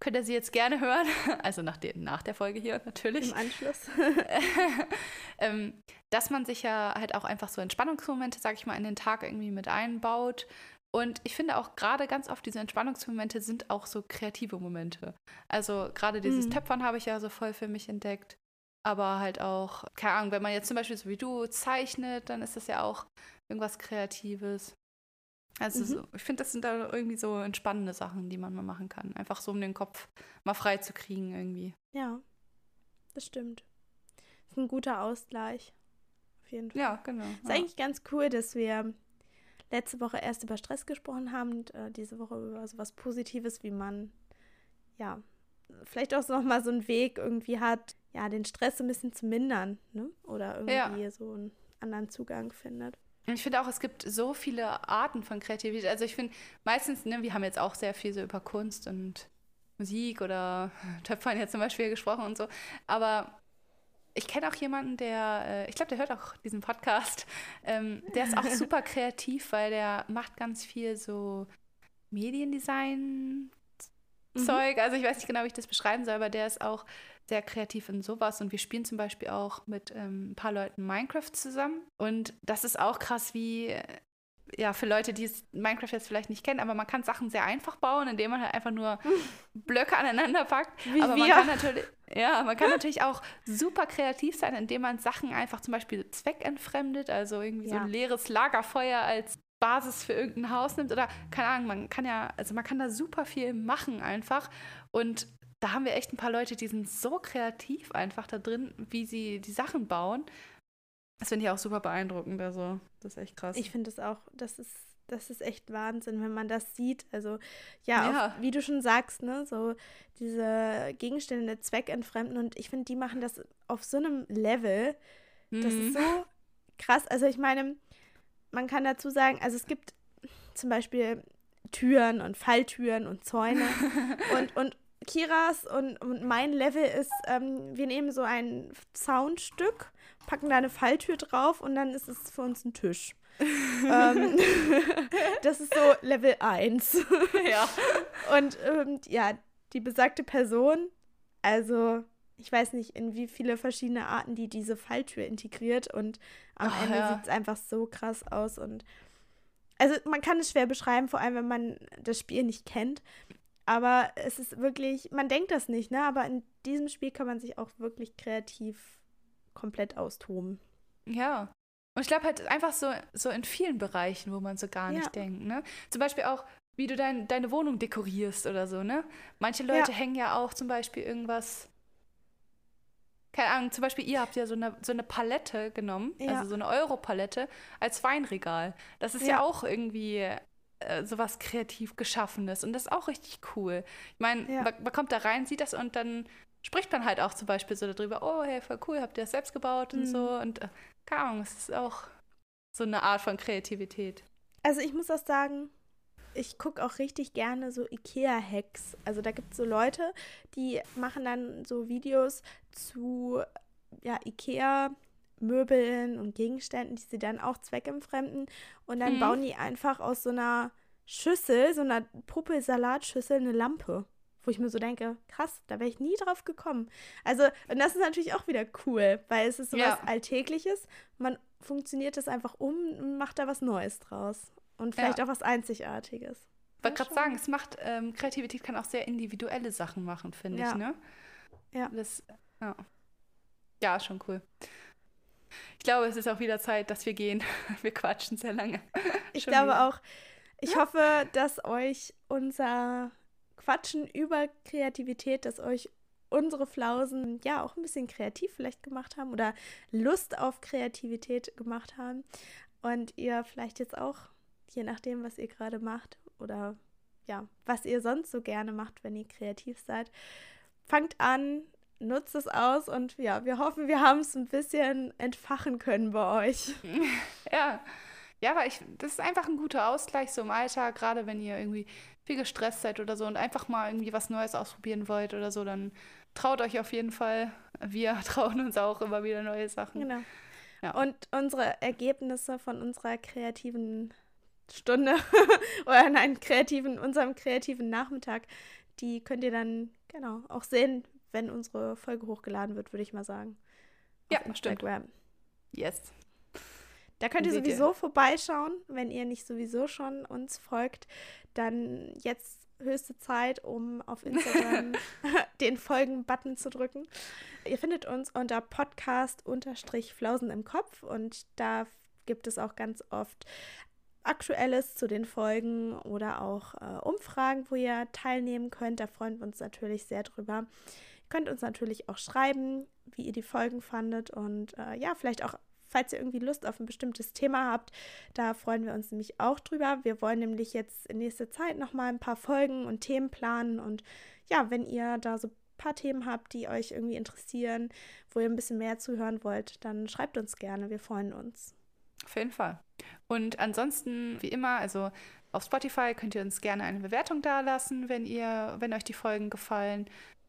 könnt ihr sie jetzt gerne hören. Also nach, den, nach der Folge hier natürlich. Im Anschluss. ähm, dass man sich ja halt auch einfach so Entspannungsmomente, sag ich mal, in den Tag irgendwie mit einbaut. Und ich finde auch gerade ganz oft diese Entspannungsmomente sind auch so kreative Momente. Also gerade dieses mhm. Töpfern habe ich ja so voll für mich entdeckt aber halt auch, keine Ahnung, wenn man jetzt zum Beispiel so wie du zeichnet, dann ist das ja auch irgendwas Kreatives. Also mhm. so, ich finde, das sind da irgendwie so entspannende Sachen, die man mal machen kann. Einfach so, um den Kopf mal frei zu kriegen irgendwie. Ja, das stimmt. Ist ein guter Ausgleich. Auf jeden Fall. Ja, genau. Ist ja. eigentlich ganz cool, dass wir letzte Woche erst über Stress gesprochen haben und äh, diese Woche über so was Positives, wie man ja vielleicht auch noch mal so einen Weg irgendwie hat, ja, den Stress so ein bisschen zu mindern, ne? Oder irgendwie ja. so einen anderen Zugang findet. Ich finde auch, es gibt so viele Arten von Kreativität. Also ich finde meistens, ne, wir haben jetzt auch sehr viel so über Kunst und Musik oder Töpfern jetzt zum Beispiel gesprochen und so. Aber ich kenne auch jemanden, der, äh, ich glaube, der hört auch diesen Podcast. Ähm, der ist auch super kreativ, weil der macht ganz viel so Mediendesign, Mhm. Zeug. Also ich weiß nicht genau, wie ich das beschreiben soll, aber der ist auch sehr kreativ in sowas. Und wir spielen zum Beispiel auch mit ähm, ein paar Leuten Minecraft zusammen. Und das ist auch krass, wie ja, für Leute, die Minecraft jetzt vielleicht nicht kennen, aber man kann Sachen sehr einfach bauen, indem man halt einfach nur Blöcke aneinander packt. Wie aber wir. man kann natürlich, ja, man kann natürlich auch super kreativ sein, indem man Sachen einfach zum Beispiel zweckentfremdet, also irgendwie ja. so ein leeres Lagerfeuer als Basis für irgendein Haus nimmt oder keine Ahnung, man kann ja, also man kann da super viel machen einfach und da haben wir echt ein paar Leute, die sind so kreativ einfach da drin, wie sie die Sachen bauen. Das finde ich auch super beeindruckend, also das ist echt krass. Ich finde es auch, das ist das ist echt Wahnsinn, wenn man das sieht. Also ja, ja. Auf, wie du schon sagst, ne, so diese Gegenstände zweckentfremden und ich finde, die machen das auf so einem Level, mhm. das ist mhm. so krass. Also ich meine, man kann dazu sagen, also es gibt zum Beispiel Türen und Falltüren und Zäune. und, und Kiras und, und mein Level ist, ähm, wir nehmen so ein Zaunstück, packen da eine Falltür drauf und dann ist es für uns ein Tisch. ähm, das ist so Level 1. ja. Und ähm, ja, die besagte Person, also ich weiß nicht, in wie viele verschiedene Arten die diese Falltür integriert und am Ach, Ende ja. sieht es einfach so krass aus und also man kann es schwer beschreiben, vor allem wenn man das Spiel nicht kennt. Aber es ist wirklich, man denkt das nicht, ne? Aber in diesem Spiel kann man sich auch wirklich kreativ komplett austoben. Ja. Und ich glaube halt einfach so, so in vielen Bereichen, wo man so gar nicht ja. denkt, ne? Zum Beispiel auch, wie du dein, deine Wohnung dekorierst oder so, ne? Manche Leute ja. hängen ja auch zum Beispiel irgendwas keine Ahnung, zum Beispiel ihr habt ja so eine, so eine Palette genommen, ja. also so eine Euro-Palette als Weinregal. Das ist ja, ja auch irgendwie äh, sowas kreativ Geschaffenes und das ist auch richtig cool. Ich meine, ja. man, man, kommt da rein, sieht das und dann spricht man halt auch zum Beispiel so darüber, oh, hey, voll cool, habt ihr das selbst gebaut mhm. und so und äh, keine Ahnung, es ist auch so eine Art von Kreativität. Also ich muss auch sagen, ich gucke auch richtig gerne so IKEA-Hacks. Also da gibt es so Leute, die machen dann so Videos zu ja, IKEA. Möbeln und Gegenständen, die sie dann auch zweckentfremden. Und dann mhm. bauen die einfach aus so einer Schüssel, so einer Puppelsalatschüssel, eine Lampe. Wo ich mir so denke, krass, da wäre ich nie drauf gekommen. Also, und das ist natürlich auch wieder cool, weil es ist so ja. was Alltägliches. Man funktioniert das einfach um und macht da was Neues draus. Und vielleicht ja. auch was Einzigartiges. Ich wollte gerade sagen, es macht, ähm, Kreativität kann auch sehr individuelle Sachen machen, finde ja. ich, ne? Ja. Das, ja. Ja, schon cool. Ich glaube, es ist auch wieder Zeit, dass wir gehen. Wir quatschen sehr lange. Ich schon glaube wieder. auch. Ich ja. hoffe, dass euch unser Quatschen über Kreativität, dass euch unsere Flausen ja auch ein bisschen kreativ vielleicht gemacht haben oder Lust auf Kreativität gemacht haben und ihr vielleicht jetzt auch je nachdem, was ihr gerade macht oder ja, was ihr sonst so gerne macht, wenn ihr kreativ seid. Fangt an, nutzt es aus und ja, wir hoffen, wir haben es ein bisschen entfachen können bei euch. Ja. Ja, aber ich, das ist einfach ein guter Ausgleich so im Alltag, gerade wenn ihr irgendwie viel gestresst seid oder so und einfach mal irgendwie was Neues ausprobieren wollt oder so, dann traut euch auf jeden Fall. Wir trauen uns auch immer wieder neue Sachen. Genau. Ja. Und unsere Ergebnisse von unserer kreativen Stunde oder nein, kreativen, unserem kreativen Nachmittag, die könnt ihr dann genau auch sehen, wenn unsere Folge hochgeladen wird, würde ich mal sagen. Ja, Instagram. Stimmt. Yes. Da könnt ihr sowieso ihr. vorbeischauen, wenn ihr nicht sowieso schon uns folgt. Dann jetzt höchste Zeit, um auf Instagram den Folgen-Button zu drücken. Ihr findet uns unter Podcast-Flausen im Kopf und da gibt es auch ganz oft Aktuelles zu den Folgen oder auch äh, Umfragen, wo ihr teilnehmen könnt. Da freuen wir uns natürlich sehr drüber. Ihr könnt uns natürlich auch schreiben, wie ihr die Folgen fandet und äh, ja, vielleicht auch falls ihr irgendwie Lust auf ein bestimmtes Thema habt. Da freuen wir uns nämlich auch drüber. Wir wollen nämlich jetzt in nächster Zeit nochmal ein paar Folgen und Themen planen. Und ja, wenn ihr da so paar Themen habt, die euch irgendwie interessieren, wo ihr ein bisschen mehr zuhören wollt, dann schreibt uns gerne. Wir freuen uns. Auf jeden Fall. Und ansonsten, wie immer, also auf Spotify könnt ihr uns gerne eine Bewertung dalassen, wenn ihr, wenn euch die Folgen gefallen.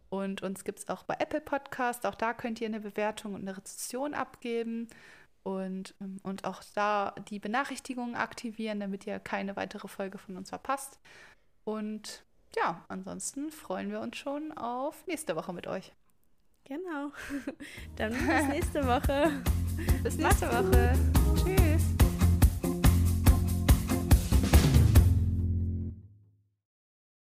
Und uns gibt es auch bei Apple Podcast. Auch da könnt ihr eine Bewertung und eine Rezession abgeben und, ähm, und auch da die Benachrichtigungen aktivieren, damit ihr keine weitere Folge von uns verpasst. Und ja, ansonsten freuen wir uns schon auf nächste Woche mit euch. Genau. Dann bis nächste Woche. bis nächste Woche. Tschüss.